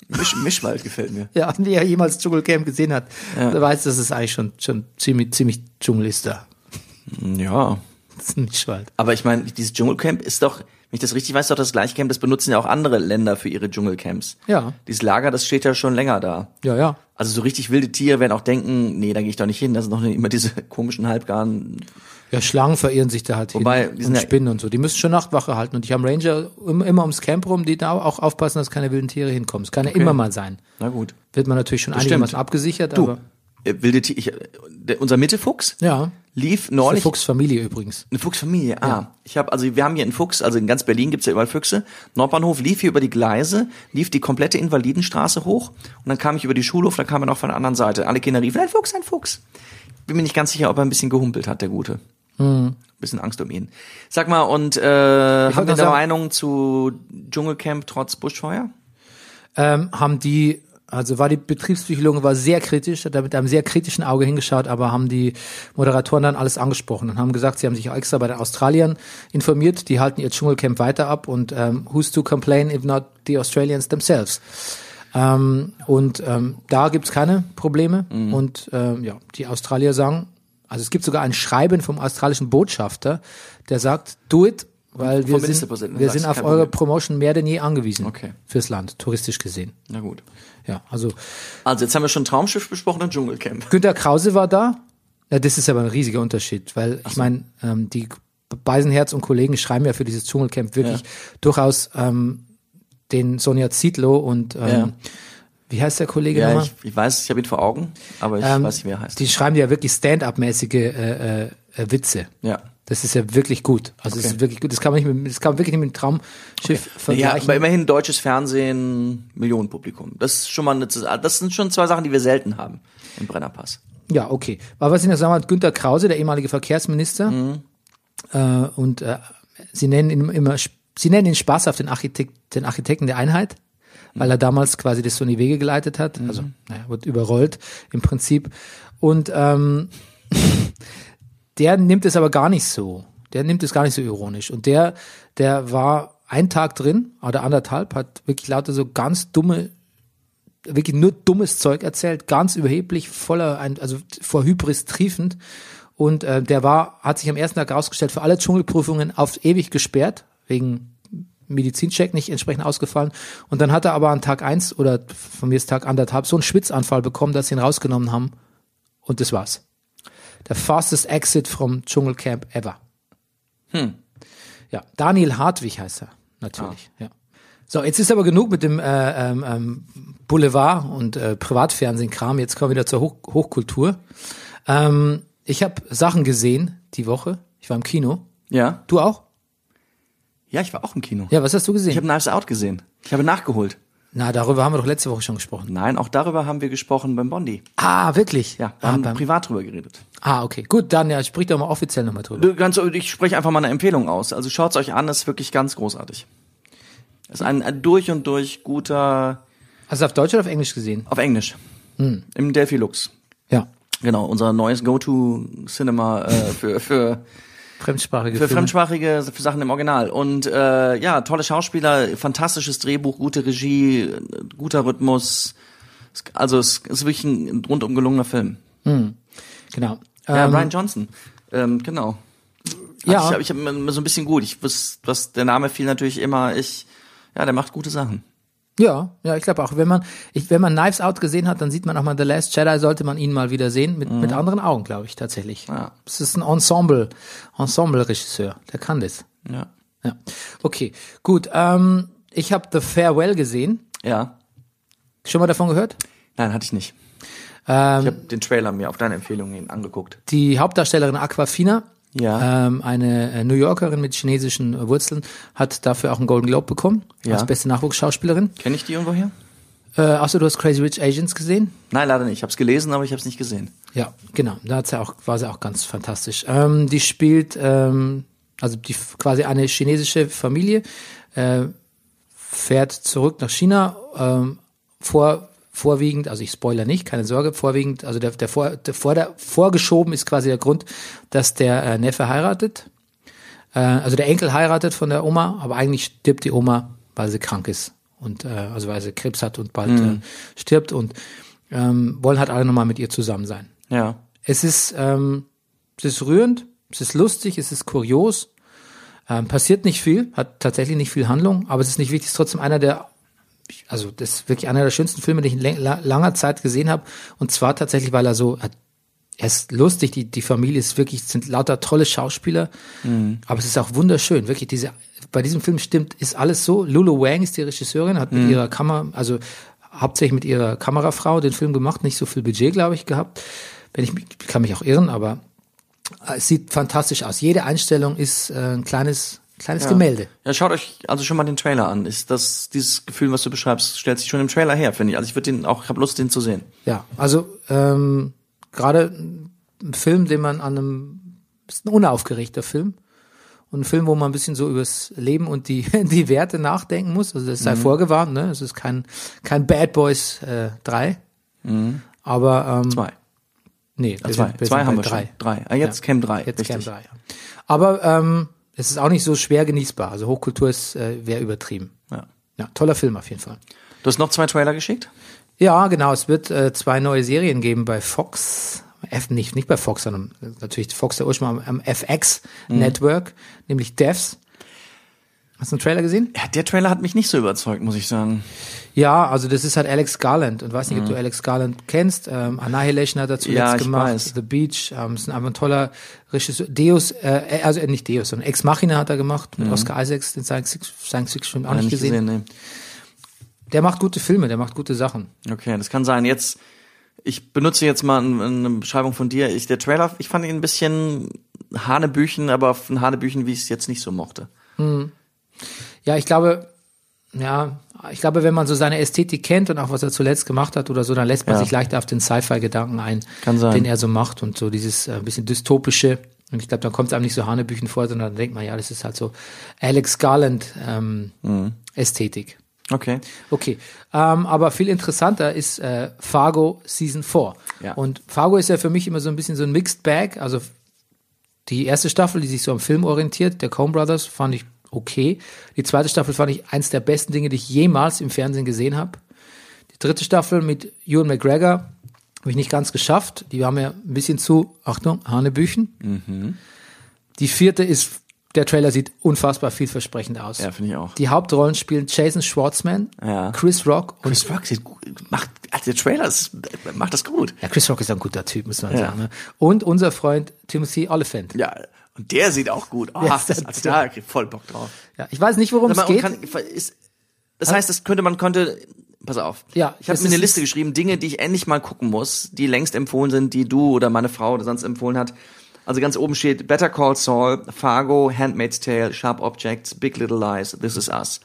Misch, Mischwald gefällt mir. Ja, wer jemals Dschungelcamp gesehen hat, der weiß, dass es eigentlich schon, schon ziemlich, ziemlich Dschungel ist da. Ja. Das ist ein Mischwald. Aber ich meine, dieses Dschungelcamp ist doch, wenn ich das richtig weiß, doch das gleiche Camp, das benutzen ja auch andere Länder für ihre Dschungelcamps. Ja. Dieses Lager, das steht ja schon länger da. Ja, ja. Also so richtig wilde Tiere werden auch denken, nee, da gehe ich doch nicht hin. Das sind doch immer diese komischen halbgaren. Ja, Schlangen verirren sich da halt Wobei, hin die sind und ja- Spinnen und so. Die müssen schon Nachtwache halten. Und ich habe Ranger immer, ums Camp rum, die da auch aufpassen, dass keine wilden Tiere hinkommen. Es kann ja immer mal sein. Na gut. Wird man natürlich schon Das einigermaßen stimmt. abgesichert, Du, aber äh, wilde Tiere, äh, unser Mittelfuchs ja. Lief Eine neulich. Fuchsfamilie übrigens. Eine Fuchsfamilie, ah. Ich habe, also wir haben hier einen Fuchs, also in ganz Berlin gibt's ja überall Füchse. Nordbahnhof lief hier über die Gleise, lief die komplette Invalidenstraße hoch und dann kam ich über die Schulhof, da kam er noch von der anderen Seite. Alle Kinder riefen, ein Fuchs, ein Fuchs. Bin mir nicht ganz sicher, ob er ein bisschen gehumpelt hat, der Gute. Bisschen Angst um ihn. Sag mal, und äh, haben wir eine sagen- Meinung zu Dschungelcamp trotz Buschfeuer? ähm, haben die, also war die Betriebspsychologin war sehr kritisch, hat da mit einem sehr kritischen Auge hingeschaut, aber haben die Moderatoren dann alles angesprochen und haben gesagt, sie haben sich auch extra bei den Australiern informiert, die halten ihr Dschungelcamp weiter ab und ähm, who's to complain if not the Australians themselves. Ähm, und ähm, da gibt's keine Probleme und ähm, ja, die Australier sagen, also es gibt sogar ein Schreiben vom australischen Botschafter, der sagt, do it, weil wir sind, wir sind auf eure. Promotion mehr denn je angewiesen Okay. fürs Land, touristisch gesehen. Na gut. Ja, also Also jetzt haben wir schon Traumschiff besprochen und Dschungelcamp. Günter Krause war da. Ja, das ist aber ein riesiger Unterschied, weil ich meine, ähm, die Beisenherz und Kollegen schreiben ja für dieses Dschungelcamp wirklich Ja. durchaus ähm, den Sonja Zietlow und ähm, Ja. wie heißt der Kollege Ja, nochmal? ich, ich weiß, ich habe ihn vor Augen, aber ich Ähm, weiß nicht, wie er heißt. Die schreiben ja wirklich Stand-up-mäßige äh, äh, äh, Witze. ja. Das ist ja wirklich gut. Also es Okay. ist wirklich gut. Das kann man nicht mit, das kann man wirklich nicht mit dem Traumschiff Ja, vergleichen. aber immerhin deutsches Fernsehen, Millionenpublikum. Das ist schon mal eine, das sind schon zwei Sachen, die wir selten haben im Brennerpass. Ja, okay. Aber was ich noch sagen wollte, Günter Krause, der ehemalige Verkehrsminister, äh, und äh, sie nennen ihn immer, sie nennen ihn Spaß auf den, Architekt, den Architekten der Einheit, weil er damals quasi das so in die Wege geleitet hat. Also, naja, wird überrollt im Prinzip. Und ähm, der nimmt es aber gar nicht so. Der nimmt es gar nicht so ironisch. Und der, der war ein Tag drin oder anderthalb, hat wirklich lauter so ganz dumme wirklich nur dummes Zeug erzählt, ganz überheblich, voller, also vor Hybris triefend. Und äh, der war, hat sich am ersten Tag herausgestellt, für alle Dschungelprüfungen auf ewig gesperrt, wegen Medizincheck nicht entsprechend ausgefallen. Und dann hat er aber an Tag eins oder von mir ist Tag anderthalb so einen Schwitzanfall bekommen, dass sie ihn rausgenommen haben. Und das war's. Der fastest exit from Dschungelcamp ever. Hm. Ja, Daniel Hartwig heißt er, natürlich. Ja. So, jetzt ist aber genug mit dem äh, ähm, ähm, Boulevard und äh, Privatfernsehen-Kram. Jetzt kommen wir wieder zur Hoch Hochkultur. Ähm, ich habe Sachen gesehen die Woche. Ich war im Kino. Ja. Du auch? Ja, ich war auch im Kino. Ja, was hast du gesehen? Ich habe Knives Out gesehen. Ich habe nachgeholt. Na, darüber haben wir doch letzte Woche schon gesprochen. Nein, auch darüber haben wir gesprochen beim Bondi. Ah, wirklich? Ja, wir ah, haben beim, privat drüber geredet. ah, okay. Gut, dann ja, sprich doch mal offiziell nochmal drüber. Du, Ganz, ich spreche einfach mal eine Empfehlung aus. Also schaut's euch an, ist wirklich ganz großartig. Ist ein, ein durch und durch guter Hast du auf Deutsch oder auf Englisch gesehen? auf Englisch im Delphi Lux. Ja. Genau, unser neues Go-to-Cinema äh, für für Fremdsprachige für Filme. fremdsprachige für Sachen im Original und äh, ja tolle Schauspieler, fantastisches Drehbuch, gute Regie, guter Rhythmus. Also es ist wirklich ein rundum gelungener Film. Genau. Ja, Ähm, Ryan Johnson. Ähm, genau. Ja. Also ich habe ich hab mir so ein bisschen gut. Ich wusste, was der Name fiel natürlich immer. Ich, ja, der macht gute Sachen. Ja, ja, ich glaube auch, wenn man, ich, wenn man Knives Out gesehen hat, dann sieht man auch mal The Last Jedi, sollte man ihn mal wieder sehen, mit, mit anderen Augen, glaube ich, tatsächlich. Ja. Es ist ein Ensemble, Ensemble-Regisseur, der kann das. Ja. Ja. Okay, gut. Ähm, ich habe The Farewell gesehen. Ja. Schon mal davon gehört? Nein, hatte ich nicht. Ähm, Ich habe den Trailer mir auf deine Empfehlung hin angeguckt. die Hauptdarstellerin Aquafina, Ja. ähm, eine äh, New Yorkerin mit chinesischen Wurzeln, hat dafür auch einen Golden Globe bekommen Ja. als beste Nachwuchsschauspielerin. Kenne ich die irgendwoher? Äh, außer du hast Crazy Rich Asians gesehen. Nein, leider nicht. Ich habe es gelesen, aber ich habe es nicht gesehen. Ja, genau. Da hat sie auch, war sie auch ganz fantastisch. Ähm, die spielt, ähm, also die quasi eine chinesische Familie äh, fährt zurück nach China ähm, vor vorwiegend, also ich spoiler nicht, keine Sorge, vorwiegend, also der, der, vor, der, vor, der vorgeschoben ist quasi der Grund, dass der äh, Neffe heiratet. Äh, also der Enkel heiratet von der Oma, aber eigentlich stirbt die Oma, weil sie krank ist und äh, also weil sie Krebs hat und bald äh, stirbt und ähm, wollen halt alle nochmal mit ihr zusammen sein. Ja. Es ist, ähm, es ist rührend, es ist lustig, es ist kurios. Ähm, passiert nicht viel, hat tatsächlich nicht viel Handlung, aber es ist nicht wichtig, es ist trotzdem einer der, also das ist wirklich einer der schönsten Filme, die ich in langer Zeit gesehen habe. Und zwar tatsächlich, weil er so, er ist lustig, die, die Familie ist wirklich, sind lauter tolle Schauspieler, aber es ist auch wunderschön, wirklich diese, bei diesem Film stimmt, ist alles so. Lulu Wang ist die Regisseurin, hat mit ihrer Kamera, also hauptsächlich mit ihrer Kamerafrau den Film gemacht, nicht so viel Budget, glaube ich, gehabt. Wenn ich kann mich auch irren, aber äh, es sieht fantastisch aus. Jede Einstellung ist äh, ein kleines, kleines Gemälde. Ja, schaut euch also schon mal den Trailer an. Ist das dieses Gefühl, was du beschreibst, stellt sich schon im Trailer her, finde ich. Also ich würde den auch, ich habe Lust, den zu sehen. Ja, also ähm, gerade ein Film, den man an einem, ist ein unaufgeregter Film und ein Film, wo man ein bisschen so übers Leben und die die Werte nachdenken muss. Also das sei vorgewarnt, ne? Es ist kein kein Bad Boys äh, 3, aber ähm, Zwei. nee, wir zwei. sind, wir zwei haben wir drei. schon. Drei. Ah, jetzt käme drei. Jetzt Richtig. käme drei. Ja. Aber ähm, es ist auch nicht so schwer genießbar. Also Hochkultur ist äh, wäre übertrieben. Ja. Ja, toller Film auf jeden Fall. Du hast noch zwei Trailer geschickt? Ja, genau. Es wird äh, zwei neue Serien geben bei Fox. F, nicht, nicht bei Fox, sondern äh, natürlich Fox der Ursprung am, am FX Network, nämlich Devs. Hast du einen Trailer gesehen? Ja, der Trailer hat mich nicht so überzeugt, muss ich sagen. Ja, also das ist halt Alex Garland und weiß nicht, ob du Alex Garland kennst. Ähm, Annihilation hat er zuletzt Ja, gemacht, weiß. The Beach, ähm, ist ein einfach ein toller Regisseur. Deus, äh, also äh, nicht Deus, sondern Ex Machina hat er gemacht mit Oscar Isaacs, den Science Science Fiction auch Ja, nicht gesehen. nee. Der macht gute Filme, der macht gute Sachen. Okay, das kann sein. Jetzt, ich benutze jetzt mal ein- eine Beschreibung von dir. Ich, der Trailer, ich fand ihn ein bisschen Hanebüchen, aber ein Hanebüchen, wie ich es jetzt nicht so mochte. Ja, ich glaube, ja, ich glaube, wenn man so seine Ästhetik kennt und auch was er zuletzt gemacht hat oder so, dann lässt man Ja. sich leichter auf den Sci-Fi-Gedanken ein, den er so macht und so dieses äh, bisschen dystopische. Und ich glaube, dann kommt es einem nicht so Hanebüchen vor, sondern dann denkt man, ja, das ist halt so Alex Garland ähm, Mhm. Ästhetik. Okay. Okay, ähm, aber viel interessanter ist äh, Fargo Season 4. Ja. Und Fargo ist ja für mich immer so ein bisschen so ein Mixed Bag. Also die erste Staffel, die sich so am Film orientiert, der Coen Brothers, fand ich okay. Die zweite Staffel fand ich eins der besten Dinge, die ich jemals im Fernsehen gesehen habe. Die dritte Staffel mit Ewan McGregor habe ich nicht ganz geschafft. Die war mir ein bisschen zu, Achtung, Hanebüchen. Die vierte ist, der Trailer sieht unfassbar vielversprechend aus. Ja, finde ich auch. Die Hauptrollen spielen Jason Schwartzman, Ja. Chris Rock und Chris Rock sieht gut, macht, also der Trailer ist, macht das gut. ja, Chris Rock ist ein guter Typ, muss man Ja. sagen. Ne? Und unser Freund Timothy Oliphant. Ja, und der sieht auch gut aus. Ja, das, also da krieg ich voll Bock drauf. Ja, ich weiß nicht, worum es geht. kann, ist, das heißt, das könnte man konnte. Pass auf. Ja, ich habe mir eine ist- Liste geschrieben, Dinge, die ich endlich mal gucken muss, die längst empfohlen sind, die du oder meine Frau oder sonst empfohlen hat. Also ganz oben steht Better Call Saul, Fargo, Handmaid's Tale, Sharp Objects, Big Little Lies, This Is Us.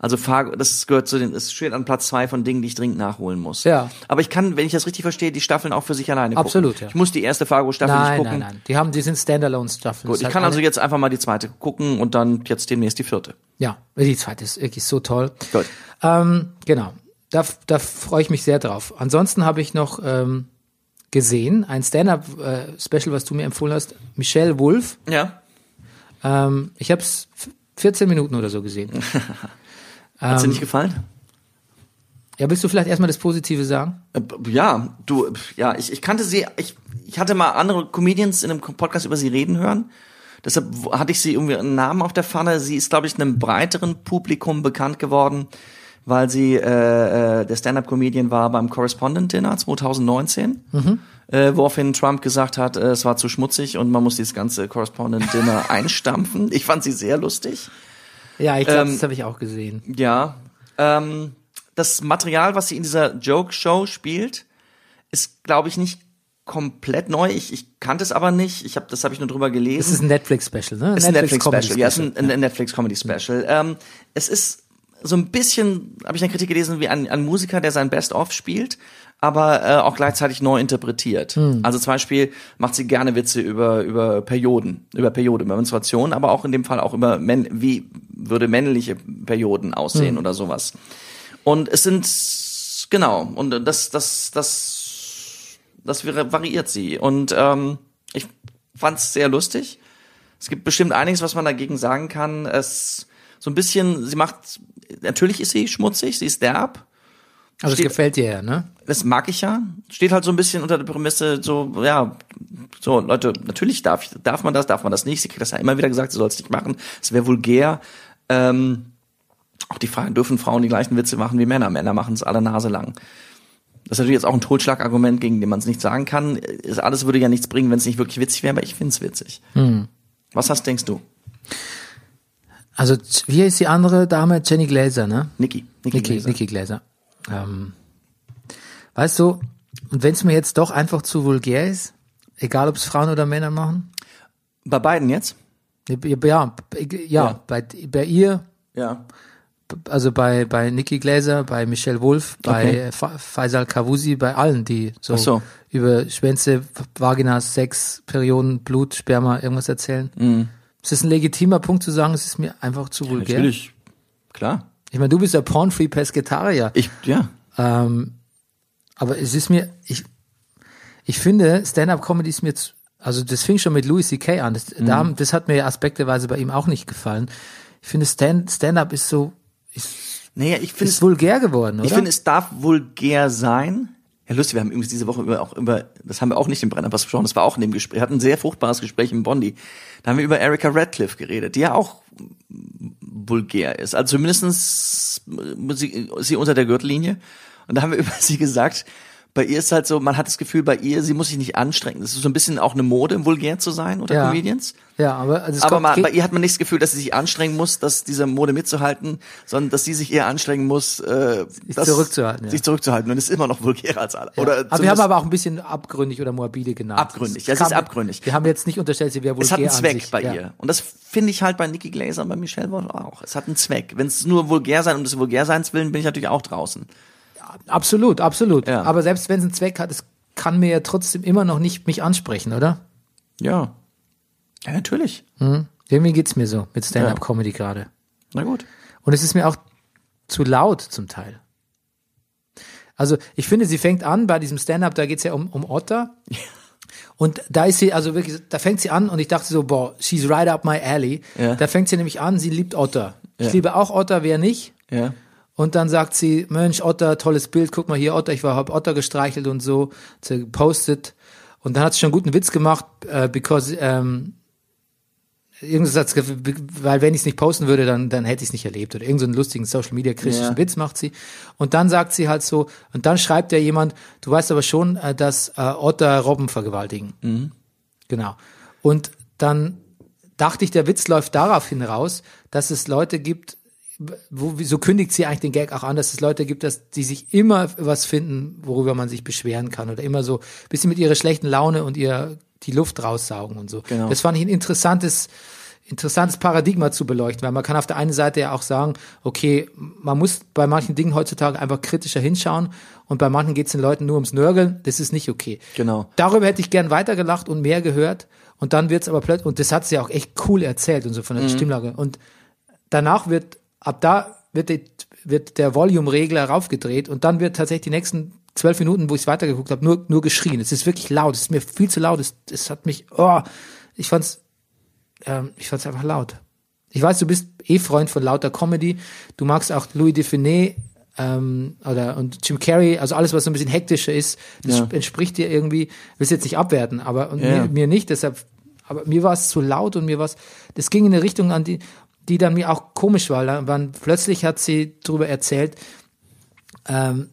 Also Fargo, das gehört zu den, es steht an Platz zwei von Dingen, die ich dringend nachholen muss. Ja. Aber ich kann, wenn ich das richtig verstehe, die Staffeln auch für sich alleine gucken. Absolut, ja. Ich muss die erste Fargo-Staffel nicht Nein, gucken. nein, nein. Die haben, die sind Standalone-Staffeln. Gut, ich kann also jetzt einfach mal die zweite gucken und dann jetzt demnächst die vierte. Ja, die zweite ist wirklich so toll. Gut. Ähm, genau. Da, da freue ich mich sehr drauf. Ansonsten habe ich noch ähm, gesehen, ein Stand-Up-Special, was du mir empfohlen hast, Michelle Wolf. Ja. Ähm, ich habe es 14 Minuten oder so gesehen. Hat's Ähm, dir nicht gefallen? Ja, willst du vielleicht erstmal das Positive sagen? Äh, Ja, du, ja, ich, ich kannte sie, ich, ich hatte mal andere Comedians in einem Podcast über sie reden hören. Deshalb hatte ich sie irgendwie einen Namen auf der Pfanne. Sie ist, glaube ich, einem breiteren Publikum bekannt geworden, weil sie äh, äh, der Stand-Up-Comedian war beim Correspondent Dinner 2019. Äh, woraufhin Trump gesagt hat, äh, es war zu schmutzig und man muss dieses ganze Correspondent Dinner einstampfen. Ich fand sie sehr lustig. Ja, ich glaube, Ähm, das habe ich auch gesehen. Ja. Ähm, das Material, was sie in dieser Joke-Show spielt, ist, glaube ich, nicht komplett neu. Ich, ich kannte es aber nicht. Ich hab, das habe ich nur drüber gelesen. Es ist ein Netflix-Special, ne? Es ist ein Comedy Netflix-Special. Ja, es ist ein, ein Netflix-Comedy-Special. Ähm, es ist so ein bisschen, habe ich eine Kritik gelesen, wie ein, ein Musiker, der sein Best-of spielt, aber äh, auch gleichzeitig neu interpretiert. Hm. Also zum Beispiel macht sie gerne Witze über, über Perioden, über Periode, über Menstruation, aber auch in dem Fall auch über, männ wie würde männliche Perioden aussehen Hm. oder sowas. Und es sind genau. Und das, das, das, das variiert sie. Und ähm, ich fand's sehr lustig. Es gibt bestimmt einiges, was man dagegen sagen kann. Es so ein bisschen, sie macht, natürlich ist sie schmutzig, sie ist derb. Also es Steht- gefällt dir ja, ne? Das mag ich ja. Steht halt so ein bisschen unter der Prämisse, so, ja, so, Leute, natürlich darf, ich, darf man das, darf man das nicht. Sie kriegt das ja immer wieder gesagt, sie soll es nicht machen. Es wäre vulgär. Ähm, auch die Frage, dürfen Frauen die gleichen Witze machen wie Männer? Männer machen es alle Nase lang. Das ist natürlich jetzt auch ein Totschlagargument, gegen den man es nicht sagen kann. Ist- Alles würde ja nichts bringen, wenn es nicht wirklich witzig wäre, aber ich find's witzig. Was hast, denkst du? Also wie ist die andere Dame? Jenny Glazer, ne? Niki. Niki, Niki, Glaser. Niki Glaser. Ähm, weißt du, und wenn es mir jetzt doch einfach zu vulgär ist, egal ob es Frauen oder Männer machen, Bei beiden jetzt? ja, ja, ja, Bei, bei ihr, Ja. also bei, bei Nikki Glaser, bei Michelle Wolf, bei Okay. Fa Faisal Kavusi, bei allen, die so, so. über Schwänze, Vaginas, Sex, Perioden, Blut, Sperma, irgendwas erzählen. Mhm. Es ist ein legitimer Punkt zu sagen, es ist mir einfach zu vulgär. Natürlich. Klar. Ich meine, du bist der Porn-Free Pesketarier. Ich, ja. Ähm, aber es ist mir, ich, ich finde, Stand-up-Comedy ist mir, zu, also das fing schon mit Louis C.K. an. Das, da, Mhm. das hat mir aspekteweise bei ihm auch nicht gefallen. Ich finde, Stand- Stand-up ist so, ist, Naja, ich finde ist vulgär geworden, oder? Ich finde, es darf vulgär sein. Ja, lustig, wir haben übrigens diese Woche über, auch über, das haben wir auch nicht im Brennerpass besprochen, das war auch in dem Gespräch, hatten ein sehr fruchtbares Gespräch im Bondi. Da haben wir über Erika Radcliffe geredet, die ja auch vulgär ist. Also zumindestens äh, sie, sie unter der Gürtellinie. Und da haben wir über sie gesagt, bei ihr ist halt so, man hat das Gefühl, bei ihr, sie muss sich nicht anstrengen. Das ist so ein bisschen auch eine Mode, vulgär zu sein unter Ja. Comedians. ja, aber also Aber man, bei ihr hat man nicht das Gefühl, dass sie sich anstrengen muss, dass dieser Mode mitzuhalten, sondern dass sie sich eher anstrengen muss, äh, das- zurückzuhalten, ja. Sich zurückzuhalten. Und ist immer noch vulgärer als alle. Oder aber wir haben aber auch ein bisschen abgründig oder morbide genannt. Abgründig, ja, Es sie ist abgründig. Wir haben jetzt nicht unterstellt, sie wäre vulgär es hat einen Zweck sich. bei ja. ihr. Und das finde ich halt bei Nikki Glaser und bei Michelle Wolf auch. Es hat einen Zweck. Wenn es nur vulgär sein um des Vulgärseins willen, bin ich natürlich auch draußen. Absolut, absolut. Ja. Aber selbst wenn es einen Zweck hat, es kann mir ja trotzdem immer noch nicht mich ansprechen, oder? Ja. Ja, natürlich. Hm? Irgendwie geht's mir so mit Stand-up-Comedy gerade. Na gut. Und es ist mir auch zu laut zum Teil. Also ich finde, sie fängt an bei diesem Stand-up, da geht's ja um, um Otter. Und da ist sie, also wirklich, da fängt sie an und ich dachte so, boah, she's right up my alley. Ja. Da fängt sie nämlich an, sie liebt Otter. Ich Ja. liebe auch Otter, wer nicht? Ja. Und dann sagt sie, Mensch, Otter, tolles Bild, guck mal hier, Otter, ich war, hab Otter gestreichelt und so, sie gepostet. Und dann hat sie schon einen guten Witz gemacht, äh, because, ähm, irgendein Satz, weil wenn ich es nicht posten würde, dann, dann hätte ich es nicht erlebt. Oder irgendeinen lustigen Social Media kritischen Ja. Witz macht sie. Und dann sagt sie halt so, und dann schreibt ja jemand, du weißt aber schon, äh, dass äh, Otter Robben vergewaltigen. Genau. Und dann dachte ich, der Witz läuft darauf hinaus, dass es Leute gibt, wo, so kündigt sie eigentlich den Gag auch an, dass es Leute gibt, dass die sich immer was finden, worüber man sich beschweren kann oder immer so ein bisschen mit ihrer schlechten Laune und ihr die Luft raussaugen und so. Genau. Das fand ich ein interessantes, interessantes Paradigma zu beleuchten, weil man kann auf der einen Seite ja auch sagen, okay, man muss bei manchen Dingen heutzutage einfach kritischer hinschauen und bei manchen geht es den Leuten nur ums Nörgeln, das ist nicht okay. Genau. Darüber hätte ich gern weitergelacht und mehr gehört. Und dann wird's aber plötzlich, und das hat sie auch echt cool erzählt und so von der Mhm. Stimmlage. Und danach wird, ab da wird, die, wird der Volume-Regler raufgedreht und dann wird tatsächlich die nächsten zwölf Minuten, wo ich weitergeguckt habe, nur, nur geschrien. Es ist wirklich laut, es ist mir viel zu laut. Es, es hat mich, oh, ich fand's, ähm, ich fand's einfach laut. Ich weiß, du bist eh Freund von lauter Comedy. Du magst auch Louis Define ähm, oder und Jim Carrey, also alles, was so ein bisschen hektischer ist, das Ja. entspricht dir irgendwie. Willst jetzt nicht abwerten, aber und Ja. mir, mir nicht. Deshalb, aber mir war es zu laut und mir war es, das ging in eine Richtung an die, die dann mir auch komisch war. Da waren, plötzlich hat sie darüber erzählt. Ähm,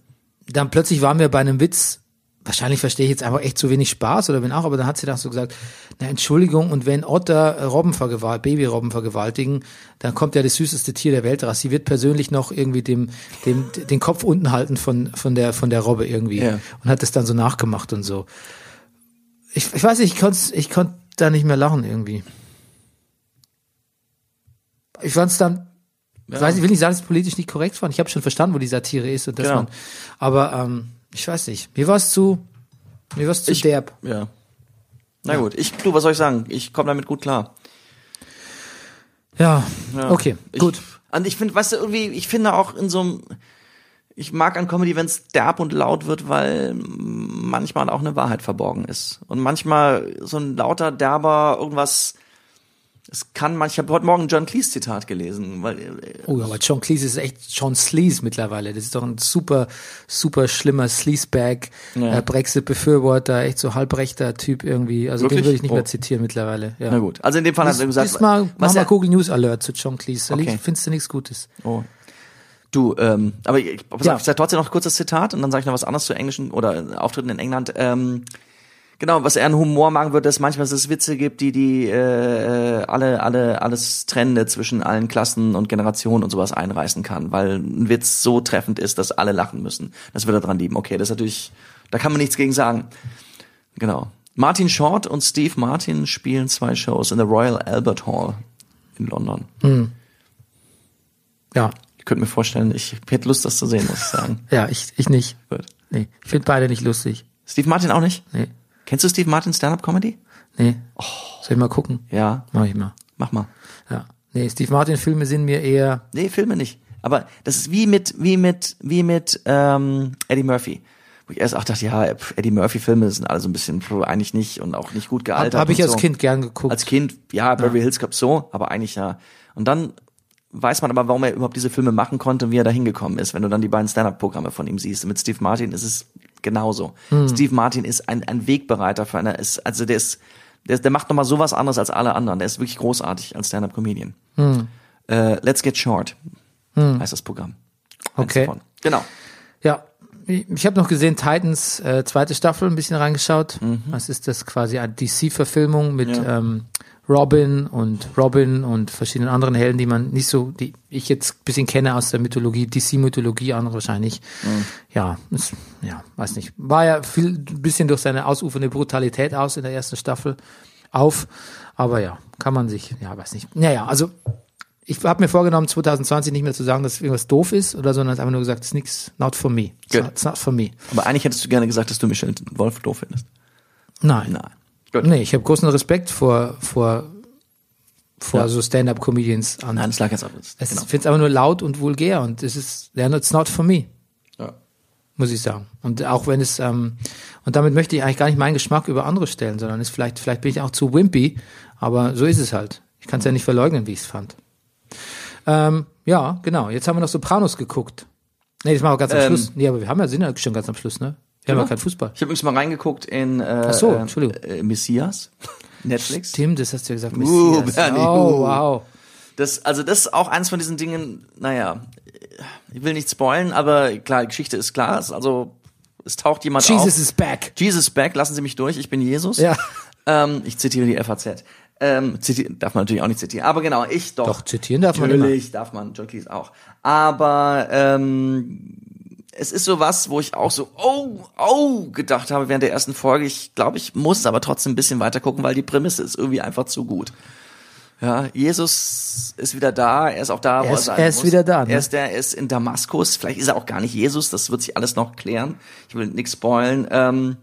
dann plötzlich waren wir bei einem Witz. Wahrscheinlich verstehe ich jetzt einfach echt zu wenig Spaß oder wenn auch, aber dann hat sie dann so gesagt, na Entschuldigung, und wenn Otter Robben vergewalt, Babyrobben vergewaltigen, dann kommt ja das süßeste Tier der Welt raus. Sie wird persönlich noch irgendwie dem, dem, den Kopf unten halten von, von der, von der Robbe irgendwie. Ja. Und hat das dann so nachgemacht und so. Ich, ich weiß nicht, ich konnte, ich konnte da nicht mehr lachen irgendwie. Ich fand es dann, weiß ich will nicht sagen, dass es politisch nicht korrekt fand. Ich habe schon verstanden, wo die Satire ist und dass Genau. man, aber ähm, ich weiß nicht. Mir war es zu, mir war es zu Ich- derb. Ja. Na gut, ich, du, was soll ich sagen? Ich komme damit gut klar. Ja, Ja. okay, ich, gut. Und ich finde, weißt du, irgendwie, ich finde auch in so einem, ich mag an Comedy, wenn es derb und laut wird, weil manchmal auch eine Wahrheit verborgen ist. Und manchmal so ein lauter, derber, irgendwas, es kann manchmal, ich habe heute Morgen ein John Cleese Zitat gelesen, weil, äh, Oh, aber John Cleese ist echt John Sleaze mittlerweile. Das ist doch ein super, super schlimmer Sleazebag, Ja. äh, Brexit-Befürworter, echt so halbrechter Typ irgendwie. Also Wirklich? den würde ich nicht Oh. mehr zitieren mittlerweile. Ja. na gut. Also in dem Fall hat er gesagt, mal, mach was mal er, Google News Alert zu John Cleese. Da Okay. findest du nichts Gutes. oh. Du, ähm, aber ich, pass Ja. auf, ich sag trotzdem noch kurz das Zitat und dann sage ich noch was anderes zu englischen oder Auftritten in England. Ähm, genau, was er an Humor machen würde, dass manchmal es Witze gibt, die die äh, alle alle alles Trennende zwischen allen Klassen und Generationen und sowas einreißen kann, weil ein Witz so treffend ist, dass alle lachen müssen. Das wird er dran lieben. Okay, das ist natürlich, da kann man nichts gegen sagen. Genau. Martin Short und Steve Martin spielen zwei Shows in der Royal Albert Hall in London. Ja, Ich könnte mir vorstellen, ich hätte Lust, das zu sehen, muss ich sagen. ja, ich, ich nicht. Gut. Nee, ich finde beide nicht lustig. Steve Martin auch nicht? Nee, Kennst du Steve Martin Stand-Up Comedy? nee. Soll ich mal gucken? Ja, Mach ich mal. mach mal. Ja. Nee, Steve Martin Filme sind mir eher, Nee, Filme nicht. Aber das ist wie mit, wie mit, wie mit ähm, Eddie Murphy. Wo ich erst auch dachte, ja, Eddie Murphy Filme sind alle so ein bisschen eigentlich nicht und auch nicht gut habe gealtert. hab ich als so. Kind gern geguckt. Als Kind, ja, Beverly Hills Cop so, aber eigentlich ja. Und dann weiß man aber, warum er überhaupt diese Filme machen konnte und wie er da hingekommen ist. Wenn du dann die beiden Stand-Up-Programme von ihm siehst. Mit Steve Martin ist es genauso. Hm. Steve Martin ist ein, ein Wegbereiter für eine, ist, also der ist, der, der macht nochmal sowas anderes als alle anderen. Der ist wirklich großartig als Stand-Up-Comedian. Hm. Äh, Let's Get Short heißt das Programm. Okay. Genau. Ja, ich, habe noch gesehen, Titans äh, zweite Staffel, ein bisschen reingeschaut. Mhm. Was ist das quasi eine DC-Verfilmung mit ähm, Robin und Robin und verschiedenen anderen Helden, die man nicht so, die ich jetzt ein bisschen kenne aus der Mythologie, DC-Mythologie, andere wahrscheinlich. Mhm. Ja, ist, ja, weiß nicht. War ja viel, ein bisschen durch seine ausufernde Brutalität aus in der ersten Staffel auf. Aber ja, kann man sich, ja, weiß nicht. Naja, also ich habe mir vorgenommen, 2020 nicht mehr zu sagen, dass irgendwas doof ist oder so, sondern einfach nur gesagt, it's nix, not for me. It's Good. not, it's not for me. Aber eigentlich hättest du gerne gesagt, dass du Michelle Wolf doof findest. Nein. Nein. Gut. Nee, ich habe großen Respekt vor, vor, vor Ja. so Stand-up-Comedians an. Nein, das lag jetzt ab. ich Genau. finde es einfach nur laut und vulgär und es ist, ja, it's not for me, Ja. muss ich sagen. Und auch wenn es, ähm, und damit möchte ich eigentlich gar nicht meinen Geschmack über andere stellen, sondern ist vielleicht, vielleicht bin ich auch zu wimpy, aber so ist es halt. Ich kann es ja nicht verleugnen, wie ich es fand. Ähm, ja, genau. Jetzt haben wir noch Sopranos geguckt. Nee, das machen wir ganz am Ähm, Schluss. Nee, aber wir haben ja, sind ja schon ganz am Schluss, ne? Wir haben ja keinen Fußball. Ich habe übrigens mal reingeguckt in äh, Ach so, äh, Entschuldigung. äh, Messias, Netflix. Tim, das hast du ja gesagt. Uh, Messias. Bernie, oh, uh. wow. Das, also das ist auch eins von diesen Dingen, naja, ich will nicht spoilen, aber klar, die Geschichte ist klar. Es- Also es taucht jemand Jesus auf. is back. Jesus back, lassen Sie mich durch, ich bin Jesus. Ja. Ähm, ich zitiere die FAZ. Ähm, ziti darf man natürlich auch nicht zitieren. Aber genau, ich doch. Doch, zitieren darf man Natürlich darf man, John Cleese auch. Aber ähm, es ist so was, wo ich auch so, oh, oh, gedacht habe während der ersten Folge. Ich glaube, ich muss aber trotzdem ein bisschen weiter gucken, weil die Prämisse ist irgendwie einfach zu gut. Ja, Jesus ist wieder da, er ist auch da, wo Er er ist- sein er ist muss. wieder da, ne? Er ist der, er ist in Damaskus. Vielleicht ist er auch gar nicht Jesus, das wird sich alles noch klären. Ich will nichts spoilen. Ähm,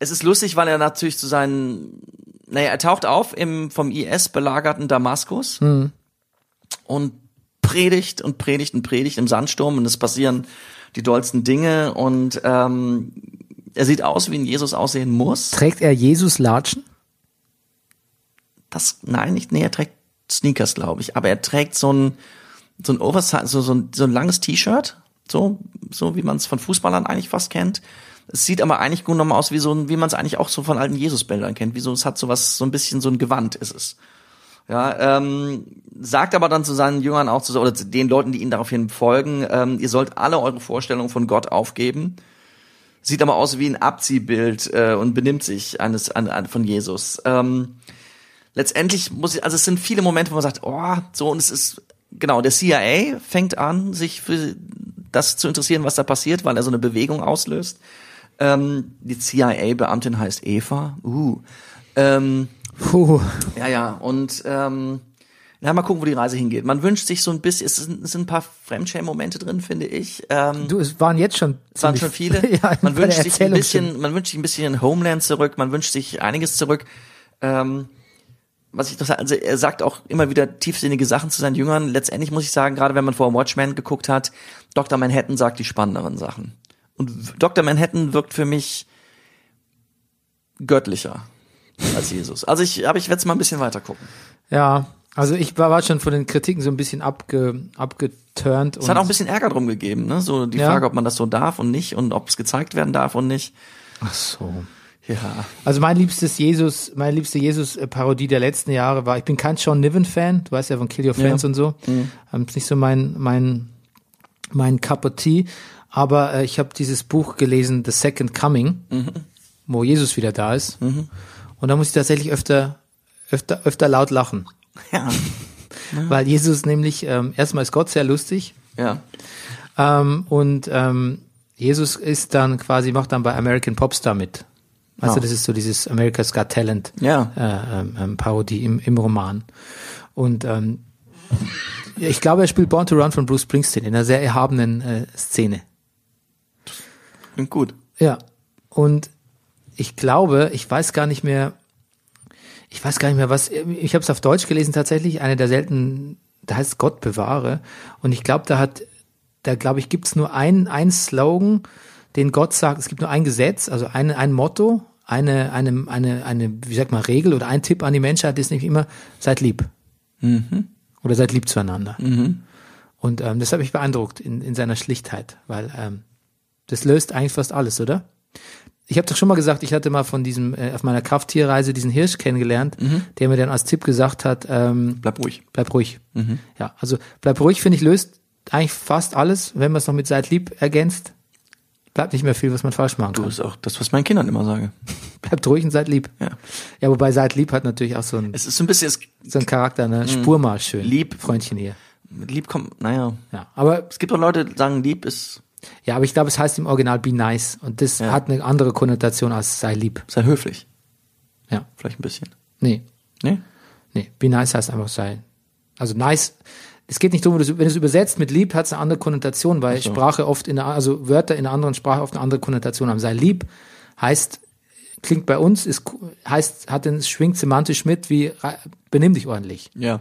es ist lustig, weil er natürlich zu seinen, naja, er taucht auf im vom IS belagerten Damaskus und predigt und predigt und predigt im Sandsturm und es passieren die dollsten Dinge und ähm, er sieht aus, wie ein Jesus aussehen muss. Trägt er Jesus Latschen? Das, nein, nicht, nee, er trägt Sneakers, glaube ich, aber er trägt so ein, so ein Oversize, so, so, ein, so ein langes T-Shirt, so, so wie man es von Fußballern eigentlich fast kennt. Es sieht aber eigentlich gut nochmal aus, wie so ein, wie man es eigentlich auch so von alten Jesusbildern kennt, wie so, es hat so was, so ein bisschen so ein Gewand ist es. Ja, ähm, sagt aber dann zu seinen Jüngern auch zu, oder zu den Leuten, die ihnen daraufhin folgen, ähm, ihr sollt alle eure Vorstellungen von Gott aufgeben. Sieht aber aus wie ein Abziehbild äh, und benimmt sich eines an, an, von Jesus. Ähm, letztendlich muss ich, also es sind viele Momente, wo man sagt, oh, so und es ist genau der CIA fängt an, sich für das zu interessieren, was da passiert, weil er so eine Bewegung auslöst. Ähm, die CIA-Beamtin heißt Eva. Uh. Ähm, Puh. ja, ja, und ähm, na, mal gucken, wo die Reise hingeht. Man wünscht sich so ein bisschen, es sind, es sind ein paar Fremdschämen-Momente drin, finde ich. Ähm, Du, es waren jetzt schon. es waren schon viele. ja, man wünscht sich ein bisschen, man wünscht sich ein bisschen Homeland zurück, man wünscht sich einiges zurück. Ähm, was ich das, also er sagt auch immer wieder tiefsinnige Sachen zu seinen Jüngern. Letztendlich muss ich sagen, gerade wenn man vor Watchmen geguckt hat, Dr. Manhattan sagt die spannenderen Sachen. Und Dr. Manhattan wirkt für mich göttlicher als Jesus. Also ich, aber ich werde jetzt mal ein bisschen weiter gucken. Ja, also ich war, war schon von den Kritiken so ein bisschen abge, abgeturnt. Es hat auch ein bisschen Ärger drum gegeben, ne? So die Ja. Frage, ob man das so darf und nicht und ob es gezeigt werden darf und nicht. Ach so. Ja. Also mein liebstes Jesus, meine liebste Jesus-Parodie der letzten Jahre war, ich bin kein Sean Niven-Fan, du weißt ja von Kill Your Friends und so. Ähm, ist nicht so mein, mein, mein Cup of Tea. Aber äh, ich habe dieses Buch gelesen, The Second Coming, wo Jesus wieder da ist. Und da muss ich tatsächlich öfter, öfter, öfter laut lachen. Ja. Weil Jesus nämlich, ähm, erstmal ist Gott sehr lustig. Ja. Ähm, und ähm, Jesus ist dann quasi, macht dann bei American Popstar mit. Also Ja. das ist so dieses America's Got Talent Ja. äh, ähm, ähm, Parodie im, im Roman. Und ähm, ja, ich glaube, er spielt Born to Run von Bruce Springsteen in einer sehr erhabenen äh, Szene. Klingt gut. Ja. Und ich glaube, ich weiß gar nicht mehr, ich weiß gar nicht mehr, was, ich habe es auf Deutsch gelesen tatsächlich, eine der seltenen, da heißt Gott bewahre. Und ich glaube, da hat, da glaube ich, gibt es nur ein, ein Slogan, den Gott sagt, es gibt nur ein Gesetz, also ein, ein Motto, eine, eine, eine, eine, wie sagt man, Regel oder ein Tipp an die Menschheit ist nämlich immer, seid lieb. Oder seid lieb zueinander. Und ähm, das hat mich beeindruckt in, in seiner Schlichtheit, weil ähm, das löst eigentlich fast alles, oder? Ich habe doch schon mal gesagt, ich hatte mal von diesem, äh, auf meiner Krafttierreise diesen Hirsch kennengelernt, der mir dann als Tipp gesagt hat, ähm, Bleib ruhig. bleib ruhig. Ja, also bleib ruhig, finde ich, löst eigentlich fast alles, wenn man es noch mit seid lieb ergänzt. Bleibt nicht mehr viel, was man falsch machen Du kann. ist auch das, was meinen Kindern immer sage. Bleibt ruhig und seid lieb. Ja. Ja, wobei seid lieb hat natürlich auch so ein, Es ist so ein bisschen, so ein Charakter, ne? Spur mal schön. Lieb. Freundchen hier. mit lieb kommt, naja. Ja, aber Es gibt auch Leute, die sagen, lieb ist, Ja, aber ich glaube, es heißt im Original be nice und das Ja. hat eine andere Konnotation als sei lieb. sei höflich. Ja. Vielleicht ein bisschen. Nee, Nee? nee, be nice heißt einfach sei. Also nice. Es geht nicht darum, wenn du es übersetzt mit lieb, hat es eine andere Konnotation, weil so. Sprache oft in einer, also Wörter in einer anderen Sprache oft eine andere Konnotation haben. Sei lieb heißt, klingt bei uns, ist, heißt, hat den, schwingt semantisch mit wie benimm dich ordentlich. Ja.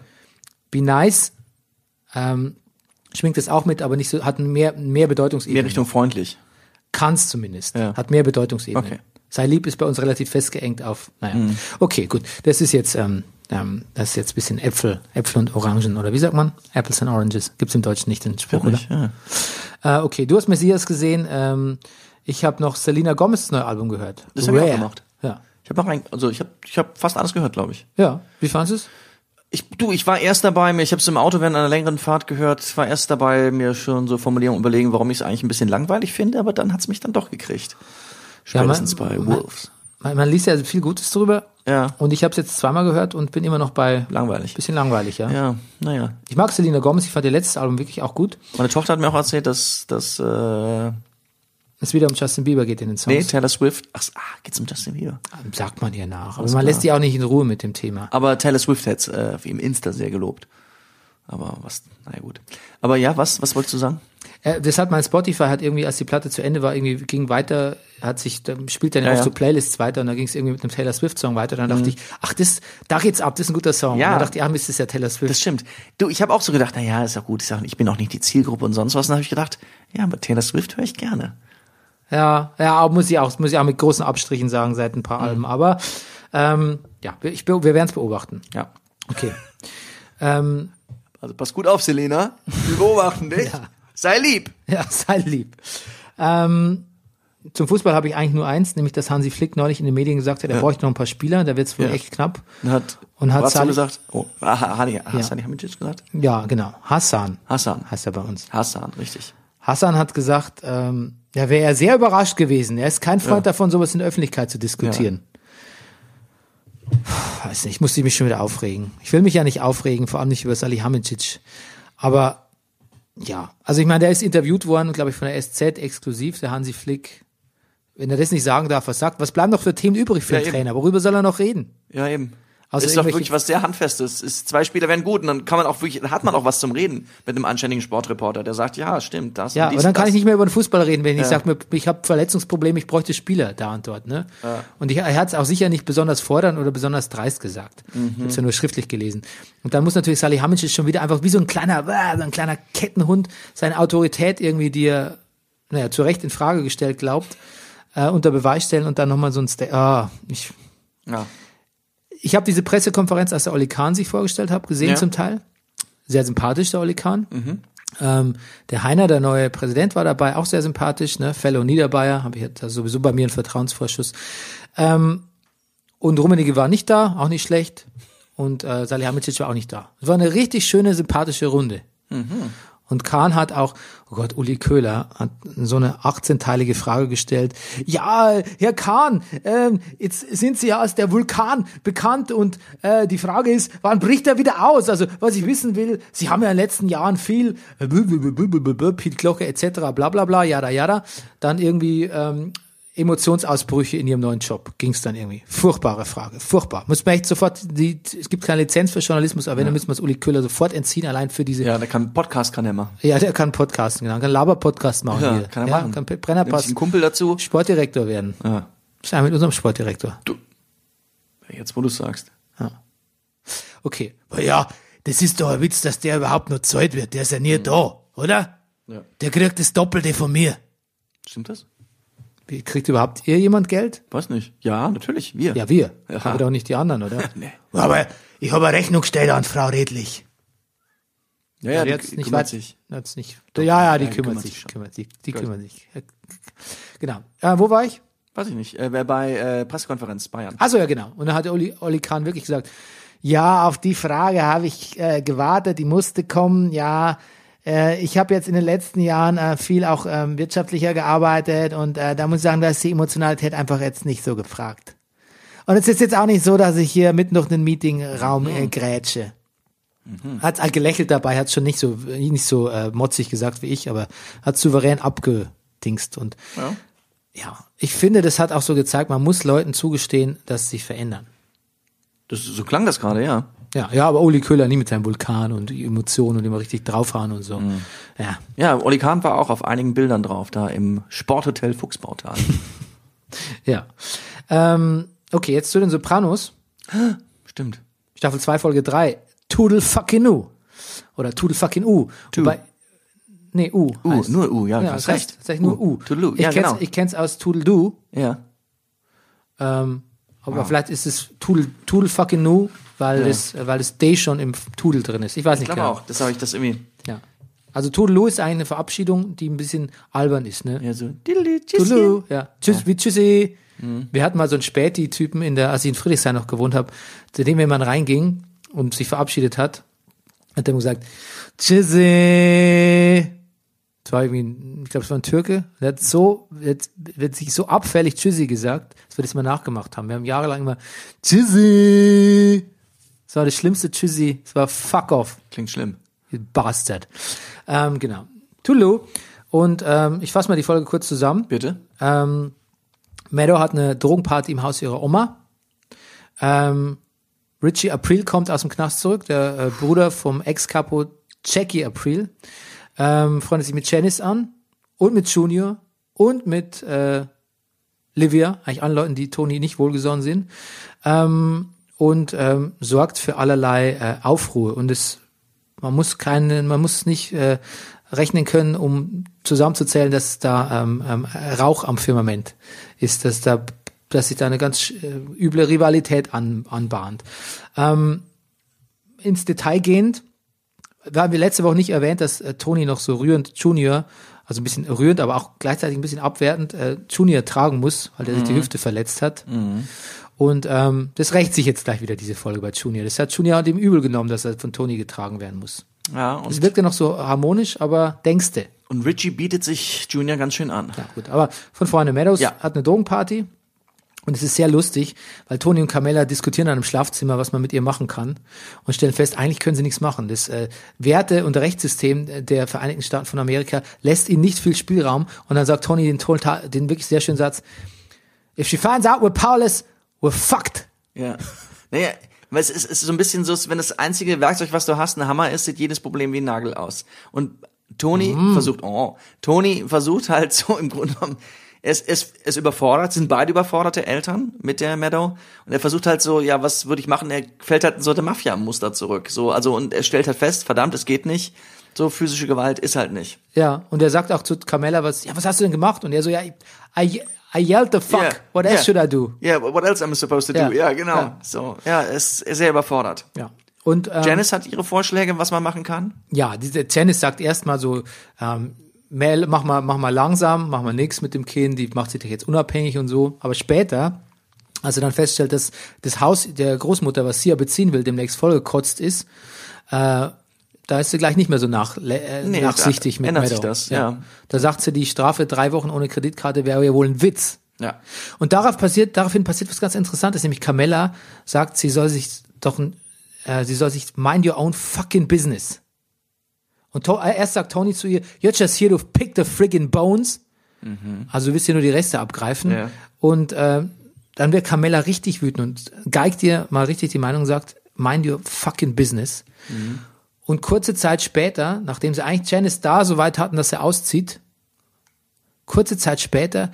Be nice, ähm, schwingt es auch mit, aber nicht so, hat mehr, mehr Bedeutungsebene. Mehr Richtung freundlich. Kann's zumindest. Ja. Hat mehr Bedeutungsebene. Okay. Sei lieb ist bei uns relativ festgeengt auf, naja. Okay, gut. Das ist jetzt, ähm, ähm, das ist jetzt ein bisschen Äpfel, Äpfel und Orangen, oder wie sagt man? Apples and Oranges. Gibt's im Deutschen nicht den Spruch, Wirklich, ja. oder? Äh, okay, du hast Messias gesehen. Ähm, ich habe noch Selena Gomez neue Album gehört. Das hab ich auch gemacht. Ja. Ich habe noch ein, also ich habe ich hab fast alles gehört, glaube ich. Ja. Wie fandest du es? Ich, du, ich war erst dabei, mir, ich habe es im Auto während einer längeren Fahrt gehört, ich war erst dabei, mir schon so Formulierungen überlegen, warum ich es eigentlich ein bisschen langweilig finde, aber dann hat's mich dann doch gekriegt. Spätestens man- bei Wolves. Man, man liest ja viel Gutes drüber. Ja, Und ich habe es jetzt zweimal gehört und bin immer noch bei langweilig. bisschen langweilig, ja. Ja, naja. Ich mag Selena Gomez, ich fand ihr letztes Album wirklich auch gut. Meine Tochter hat mir auch erzählt, dass, dass äh, Es wieder um Justin Bieber geht in den Songs. nee, Taylor Swift, ach, ah, geht's um Justin Bieber. Sagt man ihr nach. Aber man klar. lässt die auch nicht in Ruhe mit dem Thema. Aber Taylor Swift hat's äh, im Insta sehr gelobt. Aber was, naja gut. Aber ja, was, was wolltest du sagen? Äh, das hat mein Spotify hat irgendwie, als die Platte zu Ende war, irgendwie ging weiter, hat sich, da spielt dann Ja, auf ja. so Playlists weiter und da ging es irgendwie mit einem Taylor Swift Song weiter. Dann dachte ich, ach, das, da geht's ab, das ist ein guter Song. Ja. Und dann dachte ich, ach, Mist, das ist ja Taylor Swift. Das stimmt. Du, ich habe auch so gedacht, na ja, ist ja gut, ist ja, ich bin auch nicht die Zielgruppe und sonst was. Und dann habe ich gedacht, ja, aber Taylor Swift höre ich gerne. Ja, ja, muss ich auch, muss ich auch mit großen Abstrichen sagen seit ein paar Mhm. Alben. Aber ähm, ja, wir- ich, wir werden es beobachten. Ja. Okay. ähm, Also pass gut auf, Selena. Wir beobachten dich. Sei lieb. Ja, sei lieb. Ähm, zum Fußball habe ich eigentlich nur eins, nämlich dass Hansi Flick neulich in den Medien gesagt hat, er Ja. bräuchte noch ein paar Spieler, da wird es wohl Ja. echt knapp. Und hat, Und hat Salih- gesagt, oh, ah, Hani, Hassan Hamicic gesagt? Ja, genau. Hassan Hassan. heißt er bei uns. Hassan, richtig. Hassan hat gesagt, ähm, ja, wäre er sehr überrascht gewesen. Er ist kein Freund davon, sowas in der Öffentlichkeit zu diskutieren. Puh, Weiß nicht, ich musste mich schon wieder aufregen. Ich will mich ja nicht aufregen, vor allem nicht über Salihamidzic. Aber ja, also ich meine, der ist interviewt worden, glaube ich, von der SZ exklusiv, der Hansi Flick. Wenn er das nicht sagen darf, was sagt, was bleiben noch für Themen übrig für Ja, den eben. Trainer? Worüber soll er noch reden? Ja, eben. Also ist doch wirklich was sehr handfestes. Ist, zwei Spieler werden gut und dann kann man auch wirklich, hat man auch was zum Reden mit einem anständigen Sportreporter, der sagt, ja, stimmt, das Ja, und dies aber dann und kann das. ich nicht mehr über den Fußball reden, wenn ich sage, ich habe Verletzungsprobleme, ich bräuchte Spieler da und dort. Ne? Und ich, er hat es auch sicher nicht besonders fordernd oder besonders dreist gesagt. Ich habe es ja nur schriftlich gelesen. Und dann muss natürlich Salihamidzic schon wieder einfach wie so ein kleiner, so ein kleiner Kettenhund seine Autorität irgendwie, die er naja, zu Recht in Frage gestellt glaubt, äh, unter Beweis stellen und dann nochmal so ein Sta ah, ich, Ja. Ich habe diese Pressekonferenz, als der Oli Kahn sich vorgestellt hat, gesehen Ja. zum Teil. Sehr sympathisch, der Oli Kahn. Ähm, der Heiner, der neue Präsident, war dabei, auch sehr sympathisch, ne? Fellow Niederbayer, habe ich jetzt also sowieso bei mir einen Vertrauensvorschuss. Ähm, und Rummenigge war nicht da, auch nicht schlecht. Und äh, Salihamidzic war auch nicht da. Es war eine richtig schöne, sympathische Runde. Und Kahn hat auch, oh Gott, Uli Köhler hat so eine 18-teilige Frage gestellt. Ja, Herr Kahn, ähm, jetzt sind Sie ja als der Vulkan bekannt und äh, die Frage ist, wann bricht er wieder aus? Also, was ich wissen will, Sie haben ja in den letzten Jahren viel äh, Piet Glocke etc. bla bla bla, jada jada. Dann irgendwie ähm, Emotionsausbrüche in ihrem neuen Job. Ging es dann irgendwie. Furchtbare Frage. Furchtbar. Muss man echt sofort, die, es gibt keine Lizenz für Journalismus, aber wenn, dann müssen wir es Uli Köhler sofort entziehen, allein für diese Ja, der kann Podcast kann er machen. ja, der kann Podcasten, genau. Kann Laber-Podcast machen Ja, hier. kann er ja, machen. Kann Brennerpass einen Kumpel dazu. Sportdirektor werden. Ja. Sein mit unserem Sportdirektor. Jetzt, wo du sagst. Okay. Ja, das ist doch ein Witz, dass der überhaupt noch Zeit wird. Der ist ja nie da, oder? Ja. Der kriegt das Doppelte von mir. Stimmt das? Wie, Kriegt überhaupt ihr jemand Geld? Weiß nicht. Ja, natürlich. Wir. Ja, wir. Ja. Aber doch nicht die anderen, oder? Nee. Aber ich habe eine Rechnung gestellt an Frau Redlich. Ja, ja, die die nicht kümmert weit- sich. hat's nicht. Ja, ja, die Ja, die kümmert kümmert sich. Kümmert sich. Die Gut. kümmert sich. Genau. Äh, wo war ich? Weiß ich nicht. Äh, wer bei äh, Pressekonferenz Bayern. Also ja, genau. Und dann hat Oli, Oli Kahn wirklich gesagt, ja, auf die Frage habe ich äh, gewartet, die musste kommen. Ja, äh, ich habe jetzt in den letzten Jahren äh, viel auch ähm, wirtschaftlicher gearbeitet und äh, da muss ich sagen, da ist die Emotionalität einfach jetzt nicht so gefragt. Und es ist jetzt auch nicht so, dass ich hier mitten durch den Meetingraum äh, grätsche. Hat halt gelächelt dabei, hat schon nicht so nicht so äh, motzig gesagt wie ich, aber hat souverän abgedingst und Ja. ja, ich finde, das hat auch so gezeigt, man muss Leuten zugestehen, dass sie sich verändern. Das, so klang das gerade, ja. Ja, ja, aber Uli Köhler nie mit seinem Vulkan und die Emotionen und immer richtig draufhauen und so. Mhm. Ja, Ja, Oli Kahn war auch auf einigen Bildern drauf, da im Sporthotel Fuchsbautal. ja. Ähm, okay, jetzt zu den Sopranos. Stimmt. Staffel 2, Folge 3. Toodle fucking U. Oder Toodle fucking U. Wobei, nee, U. U, heißt. nur U, ja, du ja hast das recht. tatsächlich nur U, U. Toodaloo, ich ja, kenn's, genau. ich kenn's aus Toodle Do. Ja. Ähm, aber vielleicht ist es Toodle, Toodle fucking Nu, weil Ja. das, weil das D schon im Toodle drin ist. Ich weiß Ich nicht glaube genau. auch. Das habe ich das irgendwie. Ja. Also Toodaloo ist eigentlich eine Verabschiedung, die ein bisschen albern ist, ne? Ja, so. Toodaloo, ja. Tschüss, wie Tschüssi. Wir hatten mal so einen Späti-Typen in der, als ich in Friedrichshain noch gewohnt habe, zu dem, wenn man reinging und sich verabschiedet hat, hat er gesagt, Tschüssi. Das war irgendwie, ich glaube, es war ein Türke. Der hat so, wird, wird sich so abfällig Tschüssi gesagt, dass wir das mal nachgemacht haben. Wir haben jahrelang immer Tschüssi. Das war das schlimmste Tschüssi. Das war Fuck off. Klingt schlimm. Bastard. Ähm, genau. Tulu. Und ähm, ich fasse mal die Folge kurz zusammen. Bitte? Ähm, Meadow hat eine Drogenparty im Haus ihrer Oma. Ähm, Richie April kommt aus dem Knast zurück, der äh, Bruder vom Ex-Capo Jackie April. Ähm, freundet sich mit Janice an und mit Junior und mit äh, Livia, eigentlich allen Leuten, die Tony nicht wohlgesonnen sind. Ähm, und ähm, sorgt für allerlei äh, Aufruhr. Und es, man muss keine, man muss nicht äh, rechnen können, um zusammenzuzählen, dass da ähm, ähm, Rauch am Firmament ist, dass da, dass sich da eine ganz äh, üble Rivalität an, anbahnt. Ähm, ins Detail gehend, wir haben wir letzte Woche nicht erwähnt, dass äh, Tony noch so rührend Junior, also ein bisschen rührend, aber auch gleichzeitig ein bisschen abwertend, äh, Junior tragen muss, weil er sich die Hüfte verletzt hat. Und ähm, das rächt sich jetzt gleich wieder, diese Folge bei Junior. Das hat Junior dem übel genommen, dass er von Tony getragen werden muss. Ja, Es und, wirkt ja noch so harmonisch, aber denkste. und Richie bietet sich Junior ganz schön an. Ja, gut. Aber von vorne, Meadows Ja. hat eine Drogenparty. Und es ist sehr lustig, weil Tony und Carmella diskutieren dann im Schlafzimmer, was man mit ihr machen kann und stellen fest, eigentlich können sie nichts machen. Das äh, Werte- und Rechtssystem der Vereinigten Staaten von Amerika lässt ihnen nicht viel Spielraum. Und dann sagt Tony den, den wirklich sehr schönen Satz, If she finds out we're powerless, we're fucked. Ja. Naja, Weil es ist, es ist so ein bisschen so, wenn das einzige Werkzeug, was du hast, ein Hammer ist, sieht jedes Problem wie ein Nagel aus. Und Tony Mhm. versucht, oh, Tony versucht halt so im Grunde genommen, es, es, es überfordert, sind beide überforderte Eltern mit der Meadow. Und er versucht halt so, ja, was würde ich machen? Er fällt halt in so eine Mafia-Muster zurück. So, also, und er stellt halt fest, verdammt, es geht nicht. So, physische Gewalt ist halt nicht. Ja, und er sagt auch zu Carmella, was, ja, was hast du denn gemacht? Und er so, ja, I, I yelled the fuck. Yeah, What else yeah. should I do? Yeah, what else am I supposed to do? Ja, Ja, genau. ja. So, ja, er ist sehr überfordert. Ja. Und ähm, Janice hat ihre Vorschläge, was man machen kann. ja, diese Janice sagt erstmal so, ähm, Mel, mach mal, mach mal langsam, mach mal nix mit dem Kind, die macht sich jetzt unabhängig und so. Aber später, als er dann feststellt, dass das Haus der Großmutter, was sie ja beziehen will, demnächst vollgekotzt ist, äh, da ist sie gleich nicht mehr so nach, äh, Nee, nachsichtig da mit ändert sich Meadow. das, ja. Da sagt sie, die Strafe drei Wochen ohne Kreditkarte wäre ja wohl ein Witz. Ja. Und darauf passiert, daraufhin passiert was ganz Interessantes, nämlich Carmella sagt, sie soll sich doch, äh, sie soll sich mind your own fucking business. Und to äh, erst sagt Tony zu ihr, you're just here to pick the friggin' bones. Also du willst dir nur die Reste abgreifen. Ja. Und äh, dann wird Carmella richtig wütend und geigt dir mal richtig die Meinung und sagt, mind your fucking business. Und kurze Zeit später, nachdem sie eigentlich Janice da so weit hatten, dass er auszieht, kurze Zeit später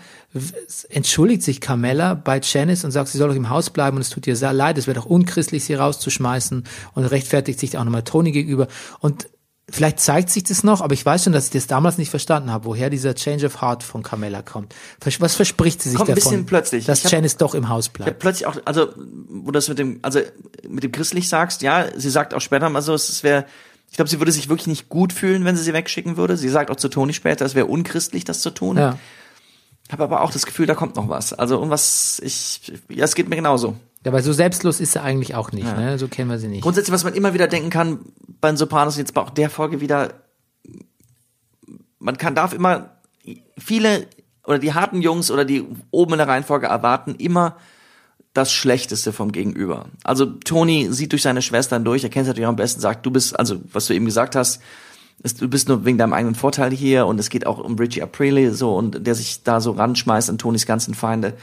entschuldigt sich Carmella bei Janice und sagt, sie soll doch im Haus bleiben und es tut ihr sehr leid, es wäre doch unchristlich, sie rauszuschmeißen und rechtfertigt sich auch nochmal Tony gegenüber. Und vielleicht zeigt sich das noch, aber ich weiß schon, dass ich das damals nicht verstanden habe, woher dieser Change of Heart von Carmella kommt. Was verspricht sie sich Kommt ein davon? bisschen plötzlich. Dass hab- Janice doch im Haus bleibt. plötzlich auch, also, wo du das mit dem, also mit dem christlich sagst, ja, sie sagt auch später mal so, es wäre, ich glaube, sie würde sich wirklich nicht gut fühlen, wenn sie sie wegschicken würde. Sie sagt auch zu Toni später, es wäre unchristlich, das zu tun. Ja. Habe aber auch das Gefühl, da kommt noch was. Also irgendwas, ich, ja, es geht mir genauso. Ja, weil so selbstlos ist sie eigentlich auch nicht, ne? So kennen wir sie nicht. Grundsätzlich, was man immer wieder denken kann bei den Sopranos, jetzt bei auch der Folge wieder, man kann, darf immer viele oder die harten Jungs oder die oben in der Reihenfolge erwarten immer das Schlechteste vom Gegenüber. Also Tony sieht durch seine Schwestern durch, er kennt es natürlich am besten, sagt, du bist, also was du eben gesagt hast, ist, du bist nur wegen deinem eigenen Vorteil hier und es geht auch um Richie Aprile so und der sich da so ranschmeißt an Tonys ganzen Feinde.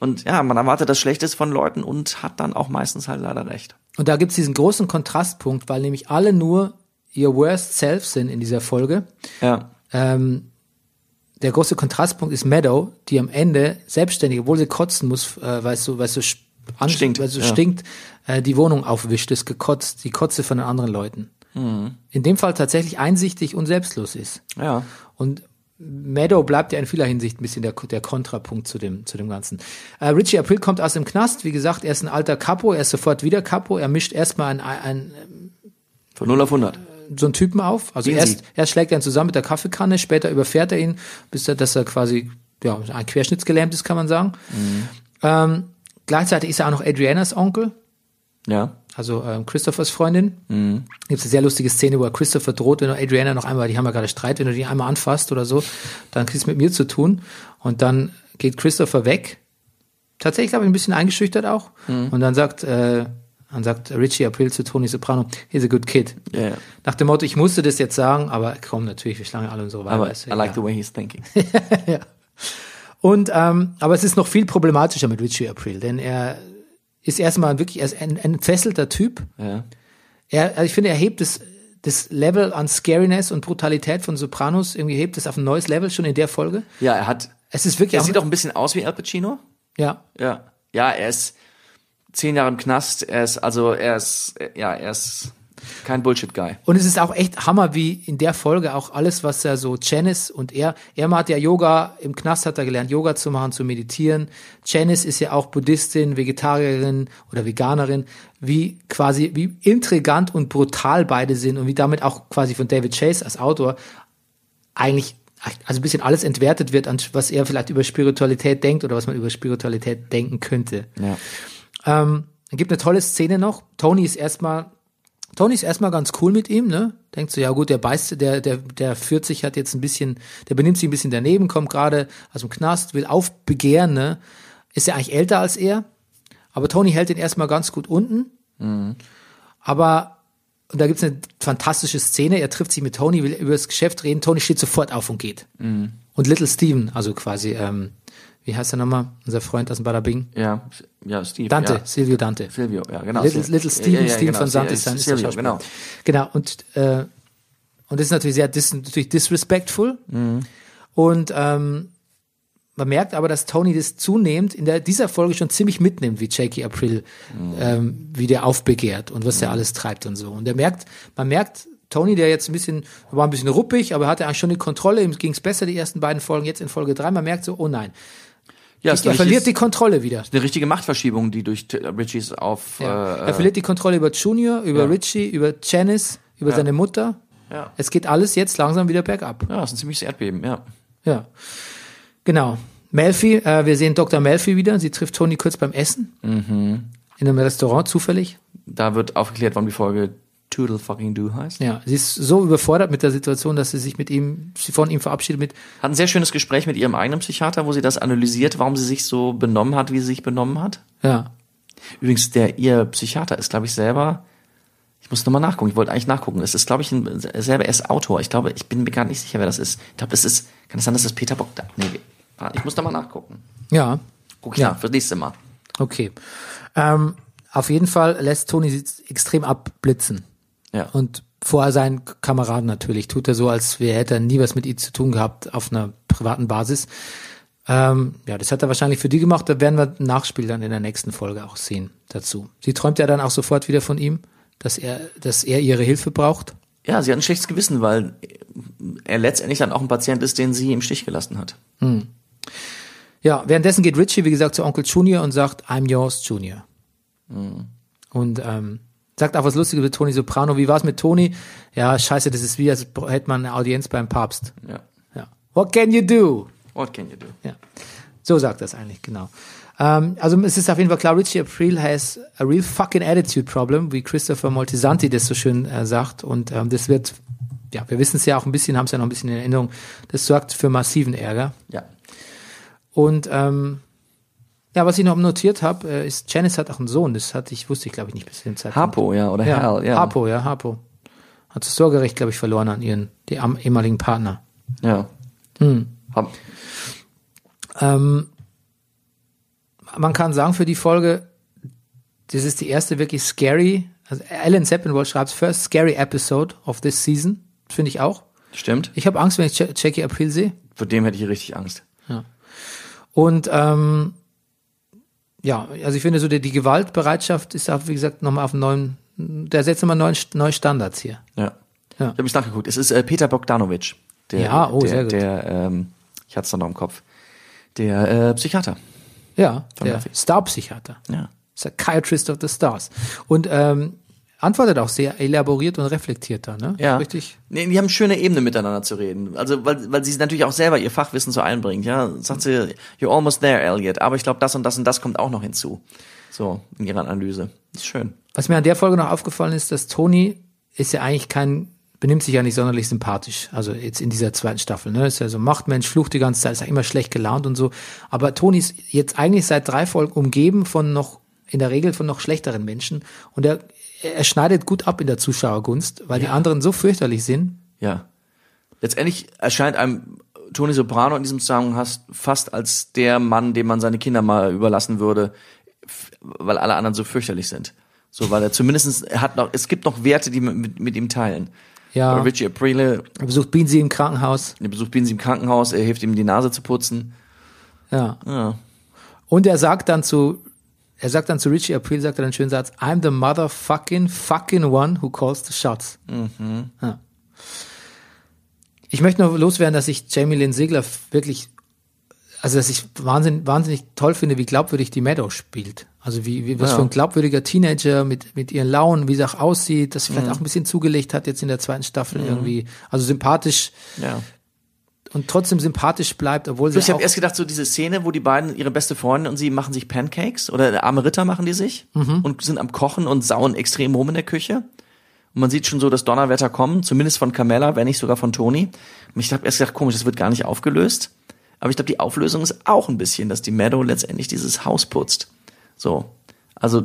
Und ja, man erwartet das Schlechteste von Leuten und hat dann auch meistens halt leider recht. Und da gibt's diesen großen Kontrastpunkt, weil nämlich alle nur ihr worst self sind in dieser Folge. Ja. Ähm, der große Kontrastpunkt ist Meadow, die am Ende selbstständig, obwohl sie kotzen muss, äh, weil es so, weil es so Stinkt, weil es so ja. stinkt, äh, die Wohnung aufwischt, ist gekotzt, die Kotze von den anderen Leuten. Mhm. In dem Fall tatsächlich einsichtig und selbstlos ist. Ja. Und Meadow bleibt ja in vieler Hinsicht ein bisschen der, der Kontrapunkt zu dem, zu dem Ganzen. Äh, Richie April kommt aus dem Knast. Wie gesagt, er ist ein alter Capo. Er ist sofort wieder Capo. Er mischt erstmal ein, ein, Von 0 auf 100. so einen Typen auf. Also erst, erst schlägt er ihn zusammen mit der Kaffeekanne, später überfährt er ihn, bis er, dass er quasi ja, ein querschnittsgelähmt ist, kann man sagen. Ähm, gleichzeitig ist er auch noch Adrianas Onkel, Ja. Also ähm, Christophers Freundin. Mhm. Gibt eine sehr lustige Szene, wo er Christopher droht, wenn du Adriana noch einmal, die haben ja gerade Streit, wenn du die einmal anfasst oder so, dann kriegst du mit mir zu tun. Und dann geht Christopher weg. Tatsächlich, glaube ich, ein bisschen eingeschüchtert auch. Und dann sagt, äh, dann sagt Richie April zu Tony Soprano, he's a good kid. Ja, ja. Nach dem Motto, ich musste das jetzt sagen, aber komm, natürlich, wir schlagen alle unsere Weiber. I like the way he's thinking. Und, ähm, aber es ist noch viel problematischer mit Richie April, denn er ist erstmal wirklich er ist ein, ein entfesselter Typ. ja. Er, also ich finde, er hebt das, das Level an Scariness und Brutalität von Sopranos, irgendwie hebt es auf ein neues Level schon in der Folge. Ja, er hat, Es ist wirklich er auch, sieht auch ein bisschen aus wie Al Pacino. ja, Ja. Ja, er ist zehn Jahre im Knast. Er ist, also, er ist, ja, er ist kein Bullshit-Guy. Und es ist auch echt Hammer, wie in der Folge auch alles, was er so Janice und er, er hat ja Yoga, im Knast hat er gelernt, Yoga zu machen, zu meditieren. Janice ist ja auch Buddhistin, Vegetarierin oder Veganerin, wie quasi, wie intrigant und brutal beide sind und wie damit auch quasi von David Chase als Autor eigentlich also ein bisschen alles entwertet wird, an was er vielleicht über Spiritualität denkt oder was man über Spiritualität denken könnte. Ja. Ähm, es gibt eine tolle Szene noch. Tony ist erstmal, Tony ist erstmal ganz cool mit ihm, ne? Denkt so, ja gut, der beißt, der, der, der führt sich hat jetzt ein bisschen, der benimmt sich ein bisschen daneben, kommt gerade aus dem Knast, will aufbegehren, ne? Ist ja eigentlich älter als er. Aber Tony hält ihn erstmal ganz gut unten. Aber, und da gibt's eine fantastische Szene, er trifft sich mit Tony, will über das Geschäft reden, Tony steht sofort auf und geht. Und Little Steven, also quasi ähm, wie heißt er nochmal? Unser Freund aus dem Badabing. Ja, ja, Steve. Dante, ja. Silvio Dante. Silvio, ja, genau. Little, Little Steven, ja, ja, ja, Steven genau. von Sante Sil- ist sein ist Silvio, Schauspieler. genau. Genau, und, äh, und das ist natürlich sehr dis natürlich disrespectful. Mhm. Und ähm, man merkt aber, dass Tony das zunehmend in der, dieser Folge schon ziemlich mitnimmt, wie Jakey April, Mhm. ähm, wie der aufbegehrt und was der alles treibt und so. Und er merkt, man merkt, Tony, der jetzt ein bisschen, war ein bisschen ruppig, aber hatte eigentlich schon die Kontrolle, ihm ging es besser, die ersten beiden Folgen, jetzt in Folge drei, man merkt so, oh nein, Ja, er verliert die Kontrolle wieder. eine richtige Machtverschiebung, die durch Richies auf. Ja. Äh, er verliert die Kontrolle über Junior, über Ja. Richie, über Janice, über seine Mutter. ja. Es geht alles jetzt langsam wieder bergab. ja, ist ein ziemliches Erdbeben, ja. Ja. Genau. Melfi, äh, wir sehen Dr. Melfi wieder. Sie trifft Tony kurz beim Essen. Mhm. In einem Restaurant, zufällig. Da wird aufgeklärt, warum die Folge Toodle fucking Do heißt. Ja. Sie ist so überfordert mit der Situation, dass sie sich mit ihm, sie von ihm verabschiedet mit, Hat ein sehr schönes Gespräch mit ihrem eigenen Psychiater, wo sie das analysiert, warum sie sich so benommen hat, wie sie sich benommen hat. ja. Übrigens, der ihr Psychiater ist, glaube ich, selber. Ich muss nochmal nachgucken. Ich wollte eigentlich nachgucken. Es ist, glaube ich, ein, selber er ist Autor. Ich glaube, ich bin mir gar nicht sicher, wer das ist. Ich glaube, das ist. Kann es sein, dass das Peter Bock da? Nee, ich muss nochmal nachgucken. Ja. Guck ich Ja. nach fürs nächste Mal. Okay. Ähm, auf jeden Fall lässt Tony sie extrem abblitzen. Ja. Und vor seinen Kameraden natürlich. Tut er so, als wäre hätte er nie was mit ihm zu tun gehabt auf einer privaten Basis. Ähm, ja, das hat er wahrscheinlich für die gemacht. Da werden wir ein Nachspiel dann in der nächsten Folge auch sehen dazu. Sie träumt ja dann auch sofort wieder von ihm, dass er, dass er ihre Hilfe braucht. ja, sie hat ein schlechtes Gewissen, weil er letztendlich dann auch ein Patient ist, den sie im Stich gelassen hat. Ja, währenddessen geht Richie, wie gesagt, zu Onkel Junior und sagt, I'm yours, Junior. Und ähm, sagt auch was Lustiges mit Tony Soprano. Wie war's mit Tony? Ja, scheiße, das ist wie, als hätte man eine Audienz beim Papst. Ja. Ja. What can you do? What can you do? Ja. So sagt das eigentlich, genau. Ähm, also es ist auf jeden Fall klar, Richie April has a real fucking attitude problem, wie Christopher Moltisanti das so schön äh, sagt. Und ähm, das wird, ja, wir wissen es ja auch ein bisschen, haben es ja noch ein bisschen in Erinnerung, das sorgt für massiven Ärger. Ja. Und ähm, ja, was ich noch notiert habe, äh, ist, Janice hat auch einen Sohn, das hatte ich, wusste ich, glaube ich, nicht bis zu dem Zeitpunkt. Harpo, ja, oder ja, Hal, ja. Harpo, ja, Harpo. Hat das Sorgerecht, glaube ich, verloren an ihren, die ehemaligen Partner. Ja. Hm. Hab, Ähm, man kann sagen für die Folge, das ist die erste wirklich scary, also Alan Seppenwald schreibt first scary episode of this season, finde ich auch. stimmt. Ich habe Angst, wenn ich Ja- Jackie April sehe. Vor dem hätte ich richtig Angst. Und ähm, ja, also ich finde so die, die Gewaltbereitschaft ist auch, wie gesagt, nochmal auf einen neuen, der setzt nochmal neuen, neue Standards hier. Ja. Ja. Ich habe mich nachgeguckt. Es ist äh, Peter Bogdanovich. Der, Ja, oh, der, sehr gut. Der, ähm, ich hatte es noch im Kopf. Der äh, Psychiater. Ja, Von der. Star-Psychiater. Ja. Psychiatrist of the Stars. Und ähm, antwortet auch sehr elaboriert und reflektiert da, ne? Ja. Richtig. Nee, die haben schöne Ebene miteinander zu reden. Also, weil, weil sie natürlich auch selber ihr Fachwissen so einbringt, ja. Sagt sie, you're almost there, Elliot. Aber ich glaube, das und das und das kommt auch noch hinzu. So, in ihrer Analyse. Ist schön. Was mir an der Folge noch aufgefallen ist, dass Tony ist ja eigentlich kein, benimmt sich ja nicht sonderlich sympathisch. Also jetzt in dieser zweiten Staffel, ne? Ist ja so Machtmensch, flucht die ganze Zeit, ist ja immer schlecht gelaunt und so. Aber Tony ist jetzt eigentlich seit drei Folgen umgeben von noch, in der Regel von noch schlechteren Menschen. Und er, er schneidet gut ab in der Zuschauergunst, weil die anderen so fürchterlich sind. Ja. Letztendlich erscheint einem Tony Soprano in diesem hast- fast als der Mann, dem man seine Kinder mal überlassen würde, weil alle anderen so fürchterlich sind. So, weil er zumindestens er hat noch, es gibt noch Werte, die mit, mit ihm teilen. Ja. Aber Richie Aprile, Er besucht Beansy im Krankenhaus. er besucht Beansy im Krankenhaus, er hilft ihm die Nase zu putzen. Ja. Ja. Und er sagt dann zu, er sagt dann zu Richie April, sagt er einen schönen Satz, I'm the motherfucking fucking one who calls the shots. Ja. Ich möchte nur loswerden, dass ich Jamie Lynn Sigler wirklich, also dass ich wahnsinnig, wahnsinnig toll finde, wie glaubwürdig die Meadow spielt. Also wie, wie was Ja. für ein glaubwürdiger Teenager mit, mit ihren Launen, wie sie auch aussieht, dass sie vielleicht auch ein bisschen zugelegt hat jetzt in der zweiten Staffel irgendwie. Also sympathisch Ja. Und trotzdem sympathisch bleibt, obwohl sie Ich habe erst gedacht, so diese Szene, wo die beiden, ihre beste Freundin und sie machen sich Pancakes oder der arme Ritter machen die sich und sind am Kochen und sauen extrem rum in der Küche. Und man sieht schon so das Donnerwetter kommen, zumindest von Carmella, wenn nicht sogar von Toni. Und ich habe erst gedacht, komisch, das wird gar nicht aufgelöst. Aber ich glaube, die Auflösung ist auch ein bisschen, dass die Meadow letztendlich dieses Haus putzt. So. Also,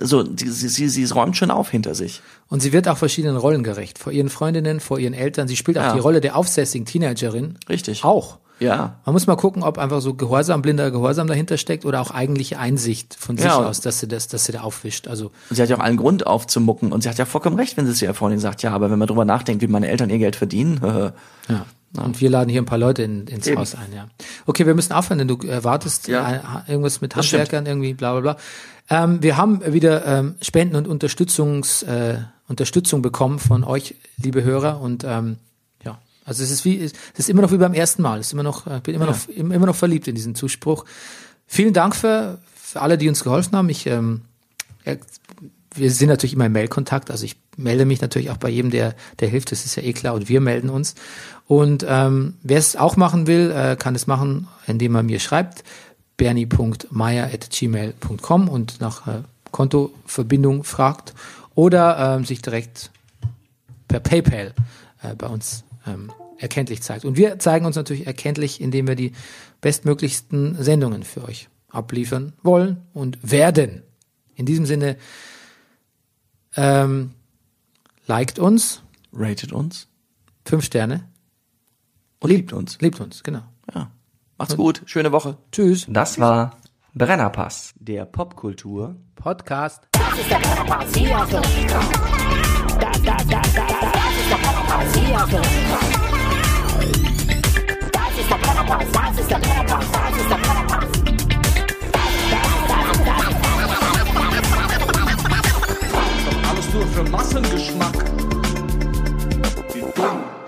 so, sie, sie, sie räumt schon auf hinter sich. Und sie wird auch verschiedenen Rollen gerecht. Vor ihren Freundinnen, vor ihren Eltern. Sie spielt auch Ja. die Rolle der aufsässigen Teenagerin. Richtig. Auch. Ja. Man muss mal gucken, ob einfach so Gehorsam, blinder Gehorsam dahinter steckt oder auch eigentliche Einsicht von sich Ja. aus, dass sie das, dass sie da aufwischt. Also Und sie hat ja auch allen Grund aufzumucken. Und sie hat ja vollkommen recht, wenn sie es ja vorhin sagt, ja, aber wenn man drüber nachdenkt, wie meine Eltern ihr Geld verdienen, Ja. Und wir laden hier ein paar Leute in, ins Eben. Haus ein, ja. Okay, wir müssen aufhören, denn du erwartest Ja. äh, irgendwas mit Das stimmt. Handwerkern irgendwie, bla bla bla. Ähm, wir haben wieder ähm, Spenden und Unterstützungs, äh, Unterstützung bekommen von euch, liebe Hörer. Und ähm, ja, also es ist wie, es ist immer noch wie beim ersten Mal. Es ist immer noch, äh, bin immer noch, immer noch verliebt in diesen Zuspruch. Vielen Dank für, für alle, die uns geholfen haben. Ich ähm, ja, wir sind natürlich immer im Mailkontakt, also ich melde mich natürlich auch bei jedem, der, der hilft, das ist ja eh klar, und wir melden uns. Und ähm, wer es auch machen will, äh, kann es machen, indem er mir schreibt, bernie.meier.gmail.com und nach äh, Kontoverbindung fragt oder ähm, sich direkt per PayPal äh, bei uns ähm, erkenntlich zeigt. Und wir zeigen uns natürlich erkenntlich, indem wir die bestmöglichsten Sendungen für euch abliefern wollen und werden. In diesem Sinne, ähm, liked uns, ratet uns fünf Sterne, und liebt uns. liebt uns, genau. Ja. Macht's gut. Schöne Woche. Tschüss. Das war Brennerpass. Der Popkultur. Podcast. Das ist der Brennerpass, hier du richtig drauf. Das, ist der Brennerpass, hier richtig drauf. Das ist der Brennerpass, das ist der Brennerpass, das ist der Brennerpass. nur für Massengeschmack. Wie dumm.